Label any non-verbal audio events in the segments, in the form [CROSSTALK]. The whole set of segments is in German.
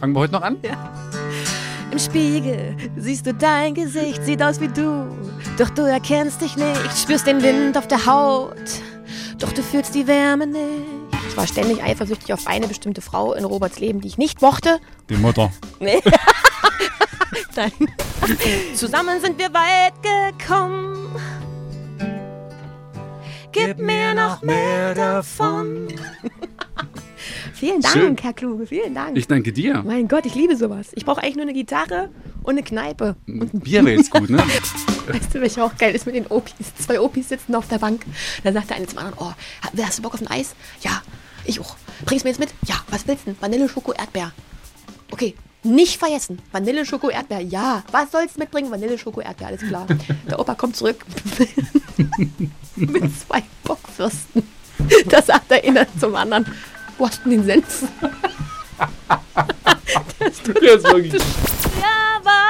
Fangen wir heute noch an? Im Spiegel siehst du dein Gesicht, sieht aus wie du. Doch du erkennst dich nicht, spürst den Wind auf der Haut. Doch du fühlst die Wärme nicht. Ich war ständig eifersüchtig auf eine bestimmte Frau in Roberts Leben, die ich nicht mochte. Die Mutter. Nee. [LAUGHS] Nein. Zusammen sind wir weit gekommen. Gib mir noch mehr davon. [LAUGHS] vielen Dank, Schön. Herr Kluge, vielen Dank. Ich danke dir. mein Gott, ich liebe sowas. Ich brauche eigentlich nur eine Gitarre und eine Kneipe. Und ein Bier wäre jetzt gut, ne? [LAUGHS] Weißt du, welcher auch geil ist mit den Opis? Zwei Opis sitzen auf der Bank. Dann sagt der eine zum anderen, oh, hast du Bock auf ein Eis? Ja, ich auch. Bringst du mir jetzt mit? Ja, was willst du denn? Vanille, Schoko, Erdbeer. Okay, nicht vergessen. Vanille, Schoko, Erdbeer. Ja, was sollst du mitbringen? Vanille, Schoko, Erdbeer, alles klar. [LAUGHS] Der Opa kommt zurück [LAUGHS] mit zwei Bockwürsten. Da sagt der eine zum anderen, wo hast du denn den Senf? [LAUGHS] Der ist wirklich. Ja, war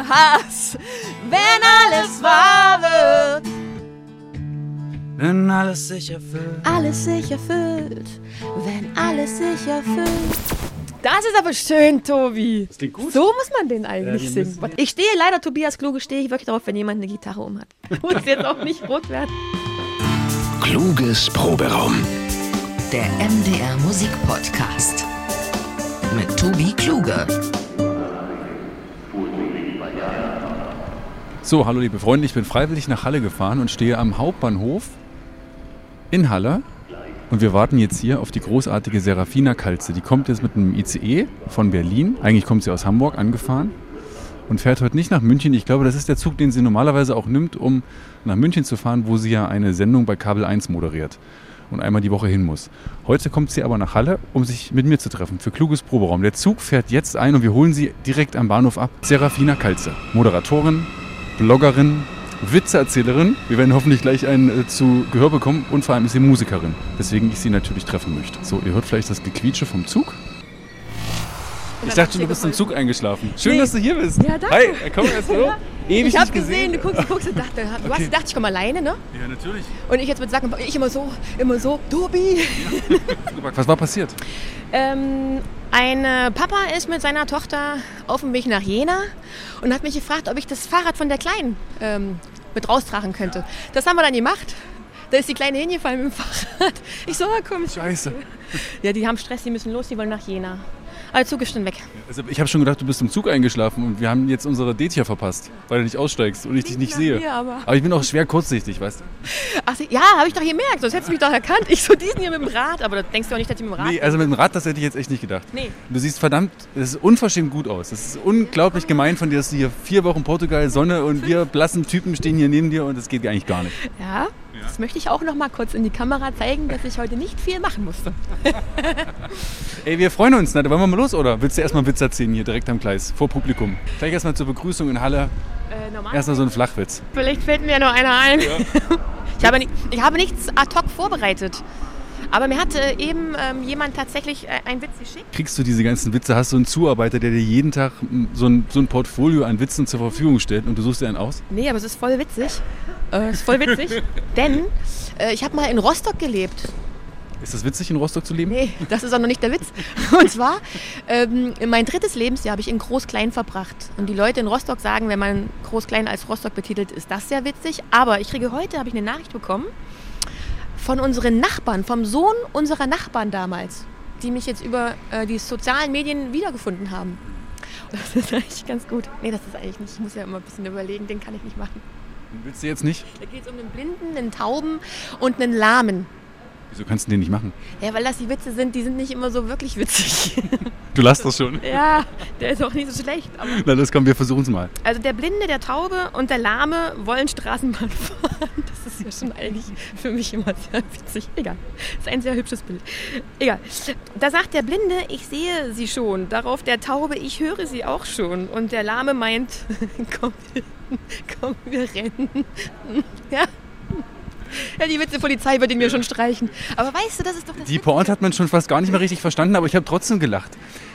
[LAUGHS] Hass, wenn alles wahr wird, Wenn alles sich erfüllt. alles sich erfüllt, wenn alles sich erfüllt. Das ist aber schön, Tobi. Das klingt gut. So muss man den eigentlich Ja, singen. müssen- Ich stehe leider, Tobias Kluge, stehe ich wirklich darauf, wenn jemand eine Gitarre um hat. [LAUGHS] Muss jetzt auch nicht rot werden. Kluges Proberaum. Der MDR Musikpodcast. Mit Tobi Kluge. So, hallo liebe Freunde, ich bin freiwillig nach Halle gefahren und stehe am Hauptbahnhof in Halle. Und wir warten jetzt hier auf die großartige Serafina Kalze. Die kommt jetzt mit einem ICE von Berlin. Eigentlich kommt sie aus Hamburg angefahren und fährt heute nicht nach München. Ich glaube, das ist der Zug, den sie normalerweise auch nimmt, um nach München zu fahren, wo sie ja eine Sendung bei Kabel 1 moderiert und einmal die Woche hin muss. Heute kommt sie aber nach Halle, um sich mit mir zu treffen für kluges Proberaum. Der Zug fährt jetzt ein und wir holen sie direkt am Bahnhof ab. Serafina Kalze, Moderatorin, Bloggerin, Witzeerzählerin. Wir werden hoffentlich gleich einen äh, zu Gehör bekommen und vor allem ist sie Musikerin, weswegen ich sie natürlich treffen möchte. So, ihr hört vielleicht das Gequietsche vom Zug. Ich dachte schon, du bist im Zug eingeschlafen. Schön, Nee. dass du hier bist. Ja, danke. Hi, komm erst hallo. [LAUGHS] Ewig Ich habe gesehen, du guckst, du guckst und dachte, du hast Okay. gedacht, ich komme alleine, ne? Ja, natürlich. Und ich jetzt mit sagen, ich immer so, immer so, Tobi. [LAUGHS] Was war passiert? Ähm, ein äh, Papa ist mit seiner Tochter auf dem Weg nach Jena und hat mich gefragt, ob ich das Fahrrad von der Kleinen ähm, mit raustragen könnte. Das haben wir dann gemacht. Da ist die Kleine hingefallen mit dem [LAUGHS] Fahrrad. Ich so, ah, komm. Scheiße. Ja, die haben Stress, die müssen los, die wollen nach Jena. Aber der Zug ist schon weg. Also ich habe schon gedacht, du bist im Zug eingeschlafen und wir haben jetzt unsere Date hier verpasst, weil du nicht aussteigst und ich dich nicht sehe. mir, aber- aber ich bin auch schwer kurzsichtig, weißt du? Ach, ja, habe ich doch gemerkt, sonst hättest du mich doch erkannt. Ich so, diesen hier mit dem Rad, aber da denkst du auch nicht, dass ich mit dem Rad Nee, also mit dem Rad, das hätte ich jetzt echt nicht gedacht. Nee. Du siehst verdammt, es ist unverschämt gut aus. Es ist unglaublich gemein von dir, dass du hier vier Wochen Portugal, Sonne und wir blassen Typen stehen hier neben dir und das geht eigentlich gar nicht. Ja, das möchte ich auch noch mal kurz in die Kamera zeigen, dass ich heute nicht viel machen musste. [LAUGHS] Ey, wir freuen uns. Na, wollen wir mal los, oder? Willst du erstmal einen Witz erzählen hier direkt am Gleis, vor Publikum? Gleich erstmal zur Begrüßung in Halle. Äh, normal. Erstmal so ein Flachwitz. Vielleicht fällt mir ja noch einer ein. [LAUGHS] Ich, habe, ich habe nichts ad hoc vorbereitet. Aber mir hat äh, eben ähm, jemand tatsächlich äh, einen Witz geschickt. Kriegst du diese ganzen Witze? Hast du einen Zuarbeiter, der dir jeden Tag mm, so ein, so ein Portfolio an Witzen zur Verfügung stellt und du suchst dir einen aus? Nee, aber es ist voll witzig. Äh, es ist voll witzig. [LAUGHS] denn äh, ich habe mal in Rostock gelebt. Ist das witzig, in Rostock zu leben? Nee, das ist auch noch nicht der Witz. [LAUGHS] Und zwar, ähm, mein drittes Lebensjahr habe ich in Groß-Klein verbracht. Und die Leute in Rostock sagen, wenn man Groß-Klein als Rostock betitelt, ist das sehr witzig. Aber ich kriege heute, habe ich eine Nachricht bekommen von unseren Nachbarn, vom Sohn unserer Nachbarn damals, die mich jetzt über äh, die sozialen Medien wiedergefunden haben. Das ist eigentlich ganz gut. Nee, das ist eigentlich nicht. Ich muss ja immer ein bisschen überlegen, den kann ich nicht machen. Willst du jetzt nicht? Da geht es um einen Blinden, einen Tauben und einen Lahmen. Wieso kannst du den nicht machen? Ja, weil das die Witze sind, die sind nicht immer so wirklich witzig. [LAUGHS] Du lass das schon. Ja, der ist auch nicht so schlecht. Na, das kommen wir versuchen es mal. also der Blinde, der Taube und der Lahme wollen Straßenbahn [LAUGHS] fahren. Das ist ja schon eigentlich für mich immer sehr witzig. Egal. Das ist ein sehr hübsches Bild. Egal. Da sagt der Blinde, ich sehe sie schon. Darauf der Taube, ich höre sie auch schon. Und der Lahme meint, [LAUGHS] komm, wir- komm, wir rennen. Ja. Ja, die Witzepolizei wird ihn mir schon streichen. Aber weißt du, das ist doch das Die Pointe hat man schon fast gar nicht mehr richtig verstanden, aber ich habe trotzdem gelacht.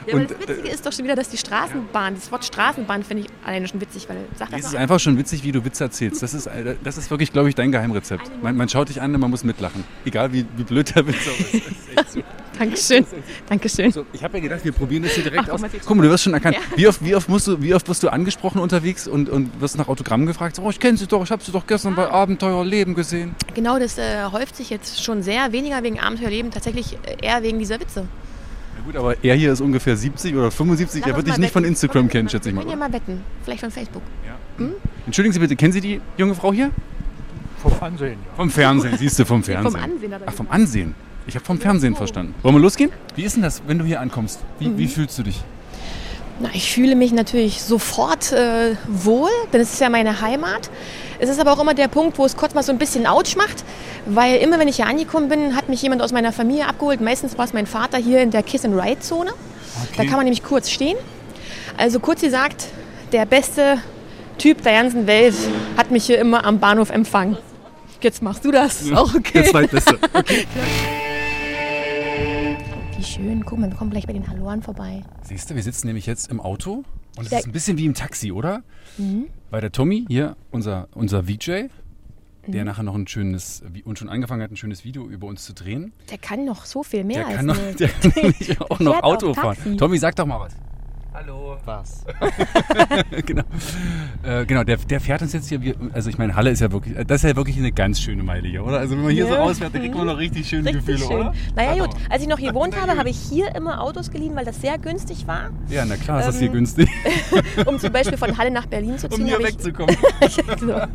Ja, Und das Witzige ist doch schon wieder, dass die Straßenbahn, das Wort Straßenbahn finde ich alleine schon witzig, weil sag das es ist einfach schon witzig, wie du Witze erzählst. Das ist, äh, das ist wirklich, glaube ich, dein Geheimrezept. Man, man schaut dich an und man muss mitlachen. Egal wie, wie blöd der Witz auch ist. [LAUGHS] Dankeschön. Dankeschön. So, ich habe ja gedacht, wir probieren das hier direkt Ach, aus. Guck mal, du wirst schon erkannt. Ja. Wie, oft, wie, oft musst du, wie oft wirst du angesprochen unterwegs und, und wirst nach Autogrammen gefragt? Oh, ich kenne sie doch, ich habe sie doch gestern bei Abenteuer Leben gesehen. Genau, das äh, häuft sich jetzt schon sehr, weniger wegen Abenteuerleben, tatsächlich äh, eher wegen dieser Witze. Ja gut, aber er hier ist ungefähr 70 oder 75. Lass er wird dich nicht von. Instagram kennen, schätze ich mal. können ja mal wetten. Vielleicht von Facebook. Entschuldigen Sie bitte, kennen Sie die junge Frau hier? Vom Ansehen, ja. Vom Fernsehen, siehst du, vom Fernsehen. Vom Ansehen Ach, vom. Ansehen. Ich habe vom Fernsehen verstanden. Wollen wir losgehen? Wie ist denn das, wenn du hier ankommst? Wie, Mhm. wie fühlst du dich? Na, ich fühle mich natürlich sofort äh, wohl, denn es ist ja meine Heimat. Es ist aber auch immer der Punkt, wo es kurz mal so ein bisschen ouch macht, weil immer wenn ich hier angekommen bin, hat mich jemand aus meiner Familie abgeholt. Meistens war es mein Vater hier in der Kiss-and-Ride-Zone. Da kann man nämlich kurz stehen. Also kurz gesagt, der beste Typ der ganzen Welt hat mich hier immer am Bahnhof empfangen. Jetzt machst du das. Auch okay. Der zweitbeste. [LAUGHS] Wie schön. Guck mal, wir kommen gleich bei den Halloren vorbei. Siehst du, wir sitzen nämlich jetzt im Auto und es ist ein bisschen wie im Taxi, oder? Mhm. Weil der Tommy hier, unser, unser VJ, Mhm. der nachher noch ein schönes, und schon angefangen hat, ein schönes Video über uns zu drehen, Der kann noch so viel mehr der als kann, noch, [LAUGHS] der kann [LAUGHS] nämlich auch noch Auto fahren. Tommy, sag doch mal was. Hallo. Was? [LAUGHS] [LAUGHS] genau, äh, genau der, der fährt uns jetzt hier, also ich meine, Halle ist ja wirklich, das ist ja wirklich eine ganz schöne Meile hier, oder? Also wenn man hier so Ja. rausfährt, da kriegt man noch richtig schöne Richtig Gefühle, schön. oder? Naja Sag gut, als ich noch hier gewohnt habe, habe ich hier immer Autos geliehen, weil das sehr günstig war. Ja, na klar, ist das Ähm, hier günstig, [LAUGHS] Um zum Beispiel von Halle nach Berlin zu ziehen. um hier ich- wegzukommen. so, ja,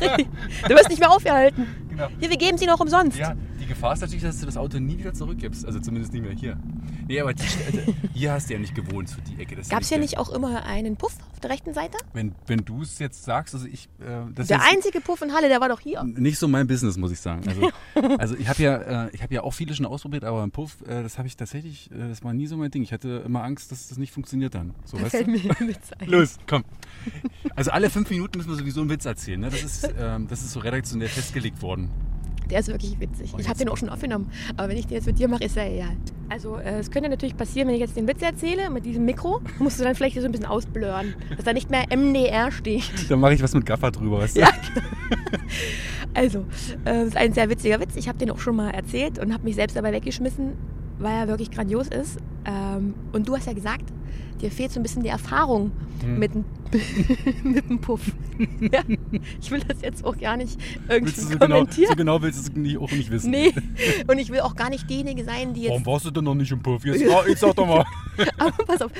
richtig. du wirst nicht mehr aufgehalten. Genau. Hier, wir geben sie noch umsonst. Ja, die Gefahr ist natürlich, dass du das Auto nie wieder zurückgibst. Also zumindest nicht mehr hier. Nee, aber die, Städte- hier hast du ja nicht gewohnt, so die Ecke. Gab es der- nicht auch immer einen Puff auf der rechten Seite? Wenn, wenn du es jetzt sagst, also ich. Äh, das Der einzige Puff in Halle, der war doch hier. Nicht so mein Business, muss ich sagen. Also, [LAUGHS] also ich habe ja, äh, ich habe ja auch viele schon ausprobiert, aber im Puff, äh, das habe ich tatsächlich, äh, das war nie so mein Ding. Ich hatte immer Angst, dass das nicht funktioniert dann. So, Da weißt fällt du? mir ein Witz ein. Los, komm. Also alle fünf Minuten müssen wir sowieso einen Witz erzählen. Ne? Das, ist, ähm, das ist so redaktionell festgelegt worden. Der ist wirklich witzig. Oh, Ich habe den auch schon aufgenommen. Aber wenn ich den jetzt mit dir mache, ist ja egal. Also äh, es könnte natürlich passieren, wenn ich jetzt den Witz erzähle mit diesem Mikro, musst du dann vielleicht so ein bisschen ausblören, dass da nicht mehr MDR steht. [LAUGHS] Dann mache ich was mit Gaffer drüber, weißt du? Ja, genau. [LAUGHS] Also, äh, das ist ein sehr witziger Witz. Ich habe den auch schon mal erzählt und habe mich selbst dabei weggeschmissen, weil er wirklich grandios ist. Ähm, und du hast ja gesagt, dir fehlt so ein bisschen die Erfahrung Hm. mit, dem- [LAUGHS] mit dem Puff. ja, ich will das jetzt auch gar nicht irgendwie Willst du so genau, kommentieren. so genau willst du es auch nicht wissen. Nee, und ich will auch gar nicht diejenige sein, die jetzt. Warum warst du denn noch nicht im Puff? Jetzt, [LAUGHS] jetzt sag doch mal. [LAUGHS] Aber pass auf,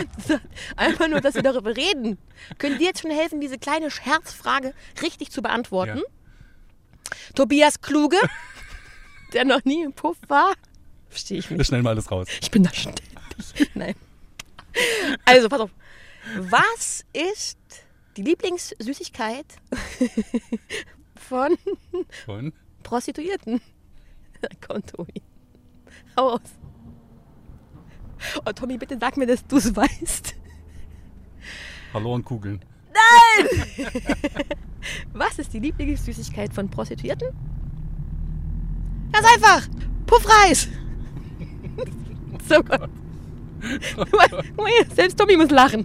einfach nur, dass wir darüber reden. Können dir jetzt schon helfen, diese kleine Scherzfrage richtig zu beantworten? Ja. Tobias Kluge, der noch nie im Puff war. Verstehe ich Wir nicht. schneiden mal alles raus. Ich bin da ständig. [LAUGHS] Nein. Also, pass auf. Was ist die Lieblingssüßigkeit [LAUGHS] von Von? Prostituierten? [LAUGHS] Komm, Tobi. Hau aus. Oh, Tommy, bitte sag mir, dass du es weißt. Hallo und Kugeln. Was ist die Lieblingssüßigkeit von Prostituierten? Ganz einfach. Puffreis. [LAUGHS] so Gott. Guck mal, hier, Selbst Tommy muss lachen.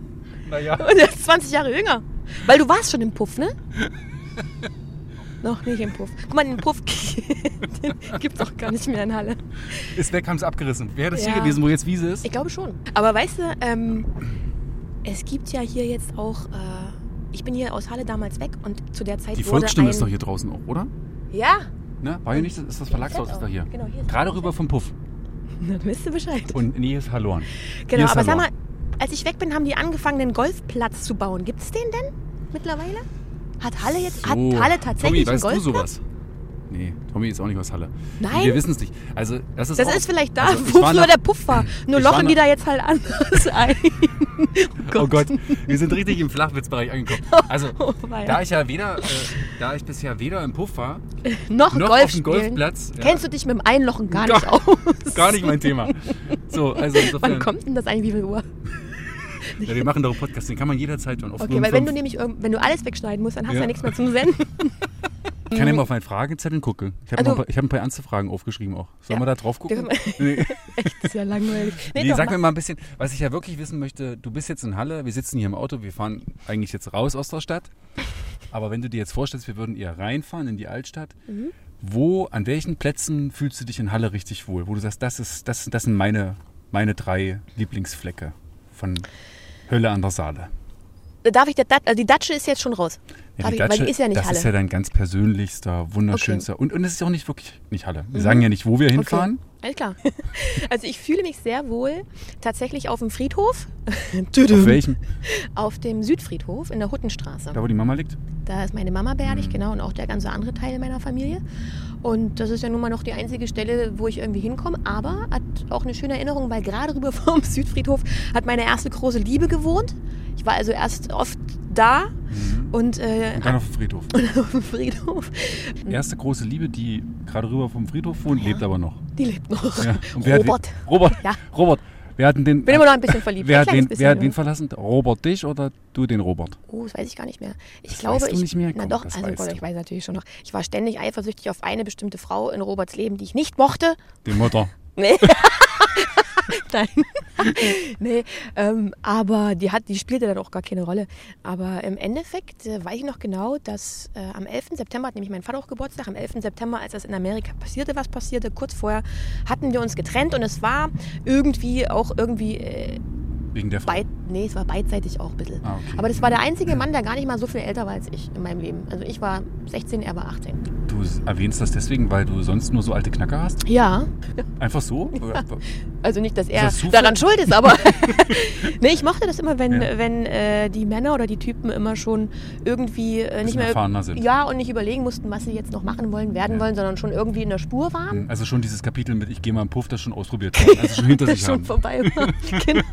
Naja. Und er ist 20 Jahre jünger. Weil du warst schon im Puff, ne? [LAUGHS] Noch nicht im Puff. Guck mal, den Puff [LAUGHS] den gibt's auch gar nicht mehr in Halle. Ist weg, haben sie abgerissen. Wäre das Ja. hier gewesen, wo jetzt Wiese ist? Ich glaube schon. Aber weißt du, ähm, es gibt ja hier jetzt auch. Äh, ich bin hier aus Halle damals weg und zu der Zeit Die Volksstimme ein, ist doch hier draußen auch, oder? Ja, Ne? War hier nicht, ist das Verlagshaus ist doch hier. Genau, hier ist Gerade rüber vom Puff. Dann wisst ihr Bescheid. Und nee, ist verloren. Genau, ist aber sag mal, verloren. als ich weg bin, haben die angefangen, den Golfplatz zu bauen. Gibt es den denn mittlerweile? Hat Halle jetzt, hat So. Halle tatsächlich Tommy, weißt einen du Golfplatz? sowas? Nee, Tommy ist auch nicht aus Halle. Nein? Wir wissen es nicht. Also, das ist Das auch, ist vielleicht da, also, wo früher nach- der Puff war. [CLEARS THROAT] Nur lochen die da jetzt halt anders [LAUGHS] ein. Oh Gott, wir sind richtig im Flachwitzbereich angekommen. [LAUGHS] Also, Oh, da ich ja weder, äh, da ich bisher weder im Puff war, [LAUGHS] noch, noch Golf auf dem. Golfplatz. ja, Kennst du dich mit dem Einlochen gar Gar- nicht aus? Gar nicht mein Thema. So, also insofern. Wann kommt denn das eigentlich, wie viel Uhr? Ja, wir machen doch einen Podcast, den kann man jederzeit hören. Auf Okay, nur weil wenn du nämlich wenn du alles wegschneiden musst, dann hast du Ja. ja nichts mehr zum Senden. Ich kann ja mal auf meinen Fragezettel gucken. Ich habe Also- hab ein paar ernste Fragen aufgeschrieben auch. Sollen Ja. wir da drauf gucken? Nee, [LAUGHS] Echt, ist ja langweilig. [LAUGHS] Nee, nee doch, sag mach. mir mal ein bisschen, was ich ja wirklich wissen möchte. Du bist jetzt in Halle, wir sitzen hier im Auto, wir fahren eigentlich jetzt raus aus der Stadt. Aber wenn du dir jetzt vorstellst, wir würden eher reinfahren in die Altstadt, Mhm. wo, an welchen Plätzen fühlst du dich in Halle richtig wohl? Wo du sagst, das, ist, das, das sind meine, meine drei Lieblingsflecke von Hölle an der Saale. Darf ich, der, Dat- also die Datsche ist jetzt schon raus. Darf ich, weil die ist ja nicht das Halle. ist ja dein ganz persönlichster, wunderschönster. Und, und es ist auch nicht wirklich nicht Halle. Wir sagen ja nicht, wo wir hinfahren. Mhm. Okay. Alles klar. [LAUGHS] Also ich fühle mich sehr wohl tatsächlich auf dem Friedhof. [LAUGHS] Auf welchem? Auf dem Südfriedhof in der Huttenstraße. Da, wo die Mama liegt? Da ist meine Mama beerdigt, Mhm. genau, und auch der ganze andere Teil meiner Familie. Und das ist ja nun mal noch die einzige Stelle, wo ich irgendwie hinkomme. Aber hat auch eine schöne Erinnerung, weil gerade rüber [LAUGHS] vom Südfriedhof hat meine erste große Liebe gewohnt. Ich war also erst oft da und, äh, Und dann auf dem Friedhof. [LAUGHS] auf dem Friedhof. Erste große Liebe, die gerade rüber vom Friedhof wohnt, lebt aber noch. Die lebt noch. Ja. Und Robert. Hat, Robert. Ja. Robert. Wer hat den, Bin immer noch ein bisschen verliebt. wer hat, den, bisschen, wer hat ja. wen verlassen? Robert dich oder du den Robert? Oh, das weiß ich gar nicht mehr. Ich Das glaube, weißt du ich. nicht mehr? Na Komm, doch, also Gott, ich weiß natürlich schon noch. Ich war ständig eifersüchtig auf eine bestimmte Frau in Roberts Leben, die ich nicht mochte. Die Mutter. Nee. [LAUGHS] [LAUGHS] Nein. nee, ähm, aber die, hat, die spielte dann auch gar keine Rolle. Aber im Endeffekt äh, weiß ich noch genau, dass äh, am 11. September hat nämlich mein Vater auch Geburtstag. Am 11. September, als das in Amerika passierte, was passierte, kurz vorher hatten wir uns getrennt und es war irgendwie auch irgendwie äh, Wegen der Frau. beid, nee, es war beidseitig auch ein bisschen. Ah, okay. Aber das war der einzige Mann, der gar nicht mal so viel älter war als ich in meinem Leben. Also ich war 16, er war 18. Du erwähnst das deswegen, weil du sonst nur so alte Knacker hast? Ja, Einfach so? [LAUGHS] Oder- Also nicht, dass er das daran schuld ist, aber [LAUGHS] [LAUGHS] nee, ich mochte das immer, wenn, Ja. wenn äh, die Männer oder die Typen immer schon irgendwie äh, nicht mehr sind. ja und nicht überlegen mussten, was sie jetzt noch machen wollen, werden Ja. wollen, sondern schon irgendwie in der Spur waren. Also schon dieses Kapitel mit Ich gehe mal im Puff, das schon ausprobiert haben. Also schon hinter Das sich schon haben. vorbei war. genau.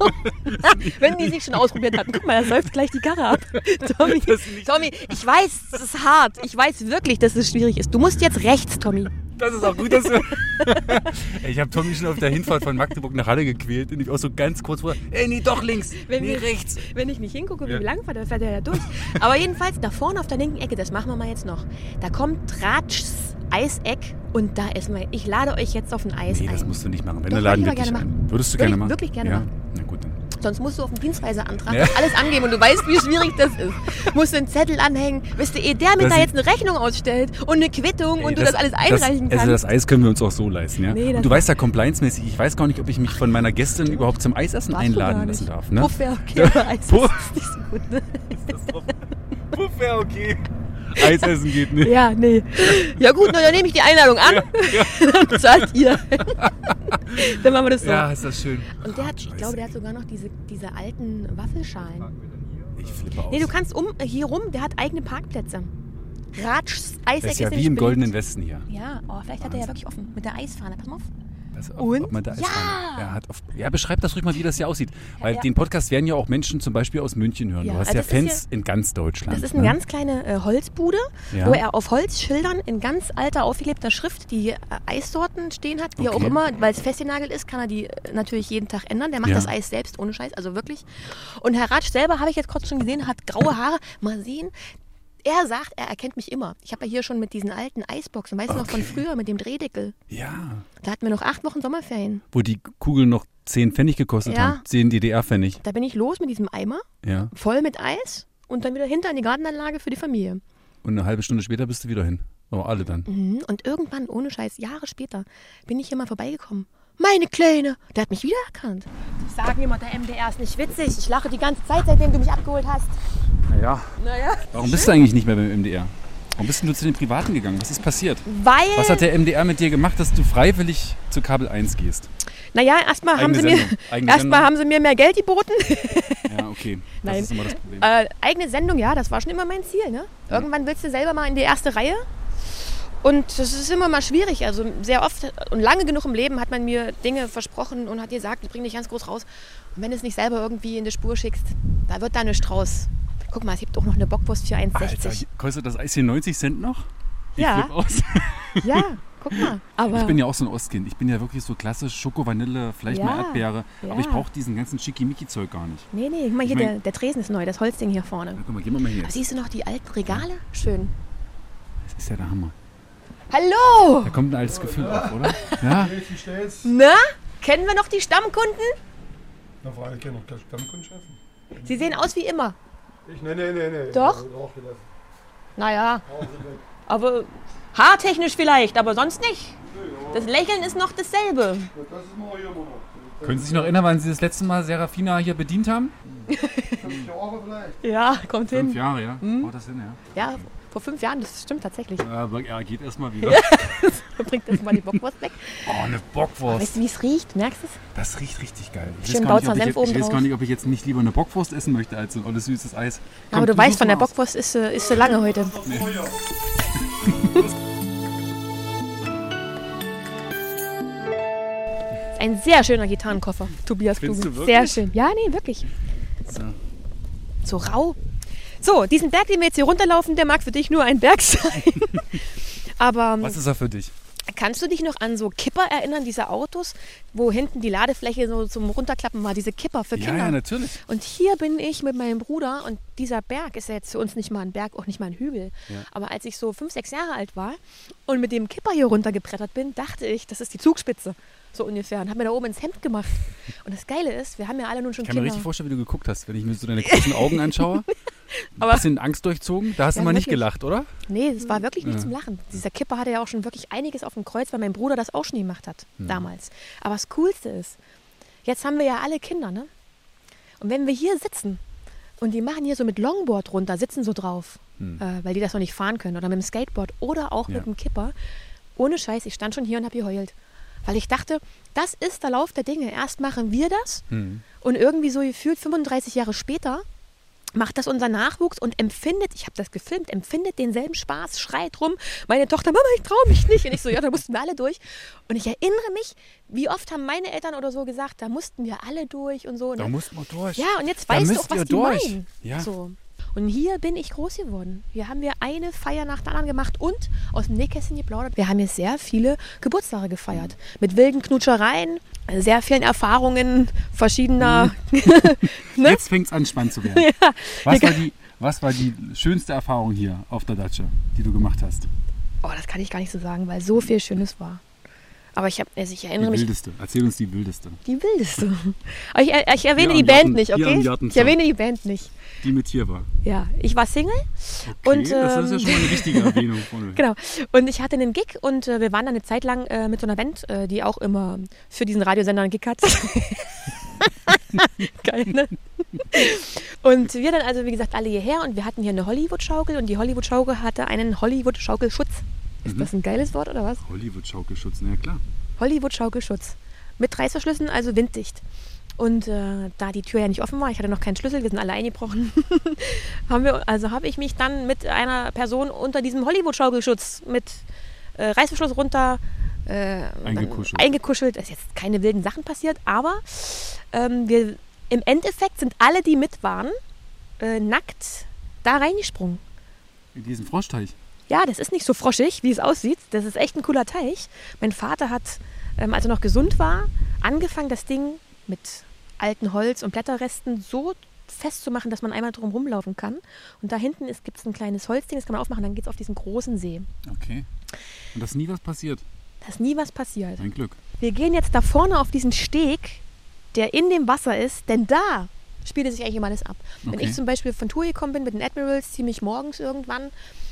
[LAUGHS] wenn die sich schon ausprobiert hatten. Guck mal, da säuft gleich die Karre ab. [LAUGHS] Tommy, Tommy, ich weiß, es ist hart. Ich weiß wirklich, dass es schwierig ist. Du musst jetzt rechts, Tommy. Das ist auch gut, dass du. [LAUGHS] Ich habe Tommy schon auf der Hinfahrt von Magdeburg nach Halle gequält und ich auch so ganz kurz vor. Ey, nee, doch links. Wenn nee, wir- rechts. Wenn ich nicht hingucke, wie Ja. lang fährt, dann fährt er ja durch. Aber jedenfalls da vorne auf der linken Ecke, das machen wir mal jetzt noch. Da kommt Tratschs Eiseck und da ist mal. Ich lade euch jetzt auf ein Eis Nee, das ein. musst du nicht machen. Wenn Doch, der Laden würde ich wird aber dich gerne ein. Würdest du Würde gerne machen? wirklich gerne ja? machen. Na gut, dann. Sonst musst du auf dem Dienstreiseantrag Ja. alles angeben und du weißt, wie schwierig das ist. Musst du einen Zettel anhängen. Wisst ihr, eh der mir Das da ist- jetzt eine Rechnung ausstellt und eine Quittung und Ey, du das, alles einreichen das, kannst. Also das Eis können wir uns auch so leisten, ja? Nee, das- und du weißt ja, compliance-mäßig, ich weiß gar nicht, ob ich mich von meiner Gästin überhaupt zum Eisessen einladen lassen darf. Ne? Puff wäre okay, aber [LAUGHS] Eis ist nicht so gut. Ne? Puff wäre okay. [LAUGHS] Eis essen geht nicht. Ja, nee. Ja gut, dann nehme ich die Einladung an. [LAUGHS] dann zahlt ihr. [LAUGHS] dann machen wir das so. Ja, ist das schön. Und der hat, ich glaube, der hat sogar noch diese, diese alten Waffelschalen. Ich flippe aus. Nee, du kannst um hier rum, der hat eigene Parkplätze. Ratschs Eiseck das ist ja wie im Goldenen. Westen hier. Ja, oh, vielleicht hat er ja wirklich offen. Mit der Eisfahne. Pass mal auf. Das, ob, Und? Ob man da Ja! ja, hat auf, ja, beschreib das ruhig mal, wie das hier aussieht. Weil ja. den Podcast werden ja auch Menschen zum Beispiel aus München hören. Ja, du hast also ja ist Fans in ganz Deutschland. Das ist eine ne? ganz kleine äh, Holzbude, Ja. wo er auf Holzschildern in ganz alter, aufgeklebter Schrift die äh, Eissorten stehen hat, wie er auch Okay. immer, weil es festgenagelt ist, kann er die äh, natürlich jeden Tag ändern. Der macht Ja. das Eis selbst, ohne Scheiß, also wirklich. Und Herr Ratsch selber, habe ich jetzt kurz schon gesehen, hat graue Haare. Mal sehen. Er sagt, er erkennt mich immer. Ich habe ja hier schon mit diesen alten Eisboxen, weißt du noch von Okay. früher, mit dem Drehdeckel. Ja, Da hatten wir noch acht Wochen Sommerferien. wo die Kugeln noch 10 Pfennig gekostet Ja. haben. 10 DDR-Pfennig. Da bin ich los mit diesem Eimer, Ja. voll mit Eis und dann wieder hinter in die Gartenanlage für die Familie. Und eine halbe Stunde später bist du wieder hin. Aber alle dann. Mhm. Und irgendwann, ohne Scheiß, Jahre später, bin ich hier mal vorbeigekommen. Meine Kleine, der hat mich wiedererkannt. Die sagen immer, der MDR ist nicht witzig. Ich lache die ganze Zeit, seitdem du mich abgeholt hast. Naja. Naja. Warum bist du eigentlich nicht mehr beim MDR? Warum bist denn du zu den Privaten gegangen? Was ist passiert? Weil, Was hat der MDR mit dir gemacht, dass du freiwillig zu Kabel 1 gehst? naja, erstmal haben, sie mir, Sendung. haben sie mir mehr Geld geboten. Ja, okay. Das [LAUGHS] Nein. ist immer das Problem. Äh, eigene Sendung, ja, das war schon immer mein Ziel. Ne? Irgendwann willst du selber mal in die erste Reihe. Und das ist immer mal schwierig. Also sehr oft und lange genug im Leben hat man mir Dinge versprochen und hat gesagt, ich bringe dich ganz groß raus. Und wenn du es nicht selber irgendwie in die Spur schickst, da wird da nichts draus. Guck mal, es gibt auch noch eine Bockwurst für 1,60. Alter, kostet das Eis hier 90 Cent noch? Ich Ja. aus. [LAUGHS] Ja, guck mal. Aber Ich bin ja auch so ein Ostkind. Ich bin ja wirklich so klassisch Schoko, Vanille, vielleicht mal Ja, Erdbeere. Aber ich ja. brauche diesen ganzen Schickimicki-Zeug gar nicht. nee, nee, guck mal hier, Ich mein- der, der Tresen ist neu, das Holzding hier vorne. Ja, guck mal, gehen wir mal hier. Aber siehst du noch die alten Regale? Schön. Das ist ja der Hammer. Hallo! Da kommt ein altes Gefühl auf, oder? [LAUGHS] Ja. Na? Kennen wir noch die Stammkunden? Na, freilich kann noch kein Stammkundschaft. Sie sehen aus wie immer. Ich, nee, nee, nee, nee. Doch? Naja, aber haartechnisch vielleicht, aber sonst nicht. Das Lächeln ist noch dasselbe. Das ist mal hier immer noch. Können Sie sich noch erinnern, wann Sie das letzte Mal Serafina hier bedient haben? Fünf Jahre vielleicht. Ja, kommt Fünf hin. Jahre, ja. Hm? Macht das Sinn, ja. Ja, vor fünf Jahren, das stimmt tatsächlich. Aber ja, geht erstmal wieder. [LAUGHS] Bringt das mal die Bockwurst weg. Oh, eine Bockwurst. Weißt du, wie es riecht? Merkst du es? Das riecht richtig geil. Ich Schön weiß, gar nicht, ich, ich weiß gar nicht, ob ich jetzt nicht lieber eine Bockwurst essen möchte als so ein olles süßes Eis. Aber Komm, du weißt, von der. Bockwurst ist sie, ist sie lange heute. [LAUGHS] Ein sehr schöner Gitarrenkoffer, Tobias Findest Kluge. du Sehr schön. Ja, nee, wirklich. So. So rau. So, diesen Berg, den wir jetzt hier runterlaufen, der mag für dich nur ein Berg [LAUGHS] sein. Aber Was ist er für dich? kannst du dich noch an so Kipper erinnern, diese Autos, wo hinten die Ladefläche so zum Runterklappen war, diese Kipper für Ja, Kinder? ja, natürlich. Und hier bin ich mit meinem Bruder und dieser Berg ist ja jetzt für uns nicht mal ein Berg, auch nicht mal ein Hügel. Ja. Aber als ich so fünf, sechs Jahre alt war und mit dem Kipper hier runtergebrettert bin, dachte ich, das ist die Zugspitze. So ungefähr. Und habe mir da oben ins Hemd gemacht. Und das Geile ist, wir haben ja alle nun schon Ich kann mir Kinder. richtig vorstellen, wie du geguckt hast, wenn ich mir so deine großen Augen anschaue. [LAUGHS] Aber- Ein bisschen Angst durchzogen. Da hast du Ja, mal nicht gelacht, oder? Nee, das war wirklich nicht Ja. zum Lachen. Dieser Kipper hatte ja auch schon wirklich einiges auf dem Kreuz, weil mein Bruder das auch schon gemacht hat Hm. damals. Aber das Coolste ist, jetzt haben wir ja alle Kinder, ne? Und wenn wir hier sitzen und die machen hier so mit Longboard runter, sitzen so drauf, äh, weil die das noch nicht fahren können, oder mit dem Skateboard oder auch. Ja. mit dem Kipper, ohne Scheiß, ich stand schon hier und habe geheult. Weil ich dachte, das ist der Lauf der Dinge. Erst machen wir das Hm. und irgendwie so gefühlt 35 Jahre später macht das unser Nachwuchs und empfindet, ich habe das gefilmt, empfindet denselben Spaß, schreit rum. Meine Tochter, Mama, ich traue mich nicht. Und ich so, ja, da mussten wir alle durch. Und ich erinnere mich, wie oft haben meine Eltern oder so gesagt, da mussten wir alle durch und so. Da Ne? mussten wir durch. Ja, und jetzt Da weißt du auch, was die durch. meinen. Ja. So. Und hier bin ich groß geworden. Hier haben wir eine Feier nach der anderen gemacht und aus dem Nähkästchen geplaudert. Wir haben hier sehr viele Geburtstage gefeiert. Mit wilden Knutschereien, sehr vielen Erfahrungen verschiedener. [LAUGHS] ne? Jetzt fängt es an, spannend zu werden. [LAUGHS] was, war die, was war die schönste Erfahrung hier auf der Datsche, die du gemacht hast? Oh, das kann ich gar nicht so sagen, weil so viel Schönes war. Aber ich, hab, also ich Die erinnere mich, wildeste. Erzähl uns die wildeste. die wildeste. Aber ich, ich erwähne die Band Garten- nicht, okay? Ich erwähne die Band nicht. Die mit hier war. Ja, ich war Single Okay, Und, das ist ja ähm, schon mal eine wichtige [LAUGHS] Erwähnung. Vorne. Genau. Und ich hatte einen Gig und äh, wir waren dann eine Zeit lang äh, mit so einer Band, äh, die auch immer für diesen Radiosender einen Gig hat. [LAUGHS] Geil, ne? Und wir dann also, wie gesagt, alle hierher und wir hatten hier eine Hollywood-Schaukel und die Hollywood-Schaukel hatte einen Hollywood-Schaukelschutz. Ist das ein geiles Wort oder was? Hollywood-Schaukelschutz, na ja klar. Hollywood-Schaukelschutz. Mit Reißverschlüssen, also winddicht. Und äh, da die Tür ja nicht offen war, ich hatte noch keinen Schlüssel, wir sind alle eingebrochen, [LAUGHS] haben wir, also habe ich mich dann mit einer Person unter diesem Hollywood-Schaukelschutz mit äh, Reißverschluss runter äh, Eingekuschelt. Eingekuschelt. Es ist jetzt keine wilden Sachen passiert, aber ähm, wir, im Endeffekt sind alle, die mit waren, äh, nackt da reingesprungen. In diesen Froschteich. Ja, das ist nicht so froschig, wie es aussieht. Das ist echt ein cooler Teich. Mein Vater hat, ähm, als er noch gesund war, angefangen, das Ding mit alten Holz- und Blätterresten so festzumachen, dass man einmal drum rumlaufen kann. Und da hinten gibt es ein kleines Holzding, das kann man aufmachen, dann geht es auf diesen großen See. Okay. Und da ist nie was passiert. Da ist nie was passiert. Ein Glück. Wir gehen jetzt da vorne auf diesen Steg, der in dem Wasser ist, denn da spielte sich eigentlich immer alles ab. Wenn Okay. ich zum Beispiel von Tour gekommen bin mit den Admirals, ziemlich morgens irgendwann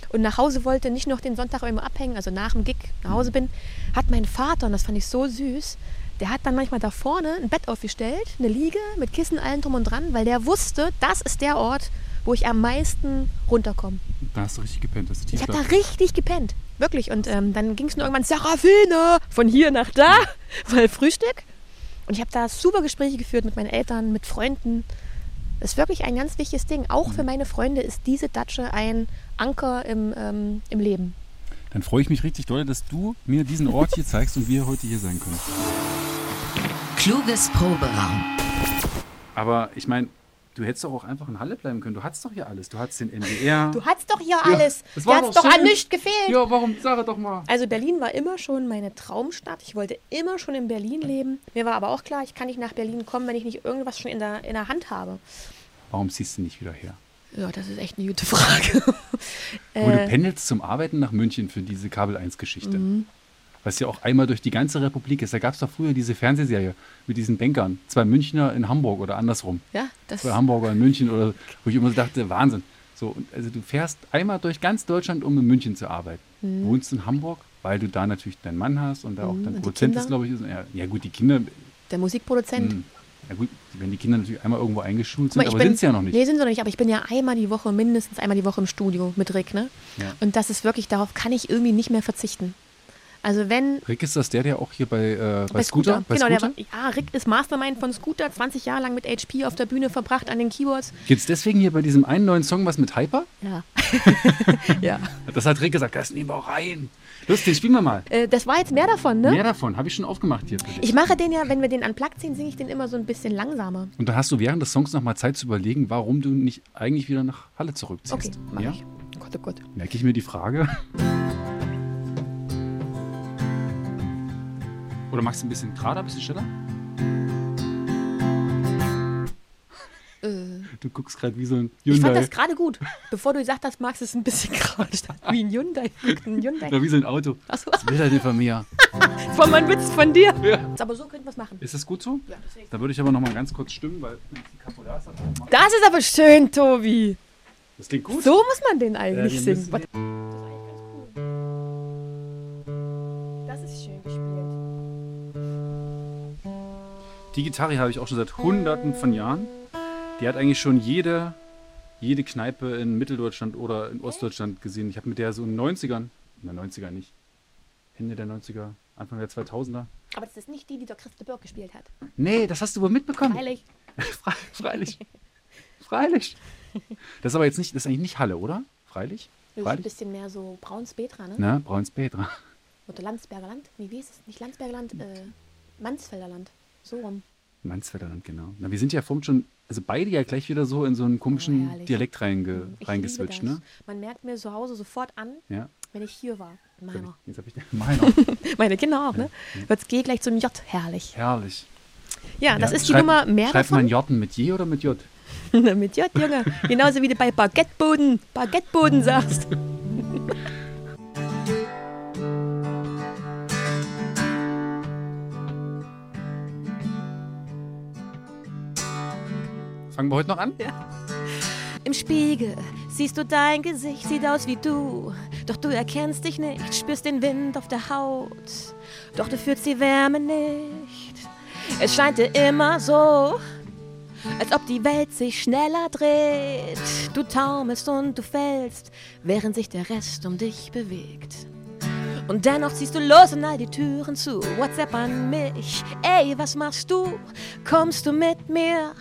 und nach Hause wollte, nicht noch den Sonntag irgendwo abhängen, also nach dem Gig nach Hause bin, hat mein Vater, und das fand ich so süß, der hat dann manchmal da vorne ein Bett aufgestellt, eine Liege mit Kissen, allen drum und dran, weil der wusste, das ist der Ort, wo ich am meisten runterkomme. Da hast du richtig gepennt. Das ist Ich habe da richtig gepennt. Wirklich. Und ähm, dann ging es nur irgendwann Sarafina von hier nach da, [LAUGHS] weil Frühstück. Und ich habe da super Gespräche geführt mit meinen Eltern, mit Freunden. Das ist wirklich ein ganz wichtiges Ding. Auch für meine Freunde ist diese Datsche ein Anker im, ähm, im Leben. Dann freue ich mich richtig doll, dass du mir diesen Ort hier zeigst und wir heute hier sein können. Kluges Proberaum. Aber ich meine, du hättest doch auch einfach in Halle bleiben können. Du hattest doch hier alles. Du hattest den NDR. Du hattest doch hier alles. war hat es doch an nichts gefehlt. ja, warum? Sag doch mal. Also Berlin war immer schon meine Traumstadt. Ich wollte immer schon in Berlin leben. Mir war aber auch klar, ich kann nicht nach Berlin kommen, wenn ich nicht irgendwas schon in der, in der Hand habe. Warum ziehst du nicht wieder her? Ja, das ist echt eine gute Frage. [LAUGHS] Wo du äh, pendelst zum Arbeiten nach München für diese Kabel 1-Geschichte. Mhm. Was ja auch einmal durch die ganze Republik ist. Da gab es doch früher diese Fernsehserie mit diesen Bankern. Zwei Münchner in Hamburg oder andersrum. ja, das Zwei Hamburger in München oder wo ich immer so dachte, Wahnsinn. So, also du fährst einmal durch ganz Deutschland, um in München zu arbeiten. Wohnst in Hamburg, weil du da natürlich deinen Mann hast und da auch Mhm, dein Produzent ist, glaube ich. Ist. Ja, ja gut, die Kinder, der Musikproduzent. mh, ja gut, wenn die Kinder natürlich einmal irgendwo eingeschult sind, mal, aber sind sie ja noch nicht. Nee, sind sie noch nicht, aber ich bin ja einmal die Woche, mindestens einmal die Woche im Studio mit Rick, ne? Ja. Und das ist wirklich, darauf kann ich irgendwie nicht mehr verzichten. Also wenn Rick ist das der, der auch hier bei, äh, bei, Scooter? Bei genau, Scooter? Der, war- ja, Rick ist Mastermind von Scooter, 20 Jahre lang mit HP auf der Bühne verbracht an den Keyboards. Gibt's deswegen hier bei diesem einen neuen Song was mit Hyper? Ja. [LAUGHS] ja. Das hat Rick gesagt, das nehmen wir auch rein. Lustig, spielen wir mal. Äh, das war jetzt mehr davon, ne? Mehr davon, habe ich schon aufgemacht hier. Ich mache den ja, wenn wir den an Plug ziehen, singe ich den immer so ein bisschen langsamer. Und dann hast du während des Songs noch mal Zeit zu überlegen, warum du nicht eigentlich wieder nach Halle zurückziehst. Okay, mach ja? ich. Gott, oh Gott. Merke ich mir die Frage. Oder machst du ein bisschen gerader, ein bisschen schneller? Äh, Du guckst gerade wie so ein ich fand Hyundai. das gerade gut. Bevor du gesagt hast, magst du es ein bisschen gerade statt wie ein Hyundai. Ein Hyundai. Oder wie so ein Auto. Achso, Was will er denn von mir? das war mal ein Witz von dir. Ja. Aber so könnten wir es machen. Ist das gut so? Ja, ich. Da würde ich aber noch mal ganz kurz stimmen, weil wenn ich die Kapolas habe, Das ist aber schön, Tobi. Das klingt gut. So muss man den eigentlich Ja, singen. Die Gitarre habe ich auch schon seit hunderten von Jahren. Die hat eigentlich schon jede, jede Kneipe in Mitteldeutschland oder in Ostdeutschland gesehen. Ich habe mit der so in den 90ern, in den 90er nicht, Ende der 90er, Anfang der 2000er. Aber das ist nicht die, die der Christe Birk gespielt hat. Nee, das hast du wohl mitbekommen. Freilich. [LAUGHS] Fre freilich. Freilich. Das ist aber jetzt nicht, das ist eigentlich nicht Halle, oder? Freilich? Das ist ein bisschen mehr so Brauns-Betra, ne? Na, Brauns-Petra. Oder Landsberger Land. Nee, wie ist es? Nicht Landsberger Land, äh, Mansfelder Land. So rum. Mansfelderland, genau. Na, wir sind ja vorhin schon, also beide ja gleich wieder so in so einen komischen Oh. Dialekt reinge, Ich reingeswitcht, das. ne? Man merkt mir zu Hause sofort an, Ja. wenn ich hier war. Meiner. Jetzt habe ich meiner. [LAUGHS] Meine Kinder auch, ne? Jetzt geh gleich zum J. Herrlich. Herrlich. Ja, das Ja, ist die schreib- Nummer mehr Schreibt man davon. Jotten mit J oder mit J? [LAUGHS] Mit J, Junge. Genauso wie du bei Baguetteboden, Baguetteboden sagst. [LAUGHS] Fangen wir heute noch an? Im Spiegel siehst du dein Gesicht, sieht aus wie du. Doch du erkennst dich nicht, spürst den Wind auf der Haut. Doch du fühlst die Wärme nicht. Es scheint dir immer so, als ob die Welt sich schneller dreht. Du taumelst und du fällst, während sich der Rest um dich bewegt. Und dennoch ziehst du los und all die Türen zu. WhatsApp an mich. Ey, was machst du? Kommst du mit mir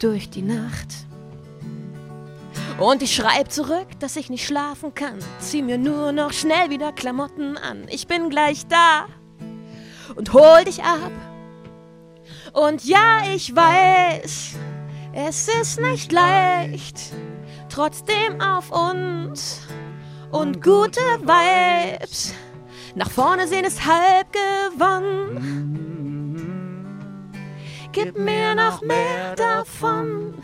durch die Nacht? Und ich schreib zurück, dass ich nicht schlafen kann. Zieh mir nur noch schnell wieder Klamotten an. Ich bin gleich da und hol dich ab. Und ja, ich weiß, es ist nicht leicht. Trotzdem auf uns und gute Vibes. Nach vorne sehen ist halb gewonnen. Gib mir noch mehr davon.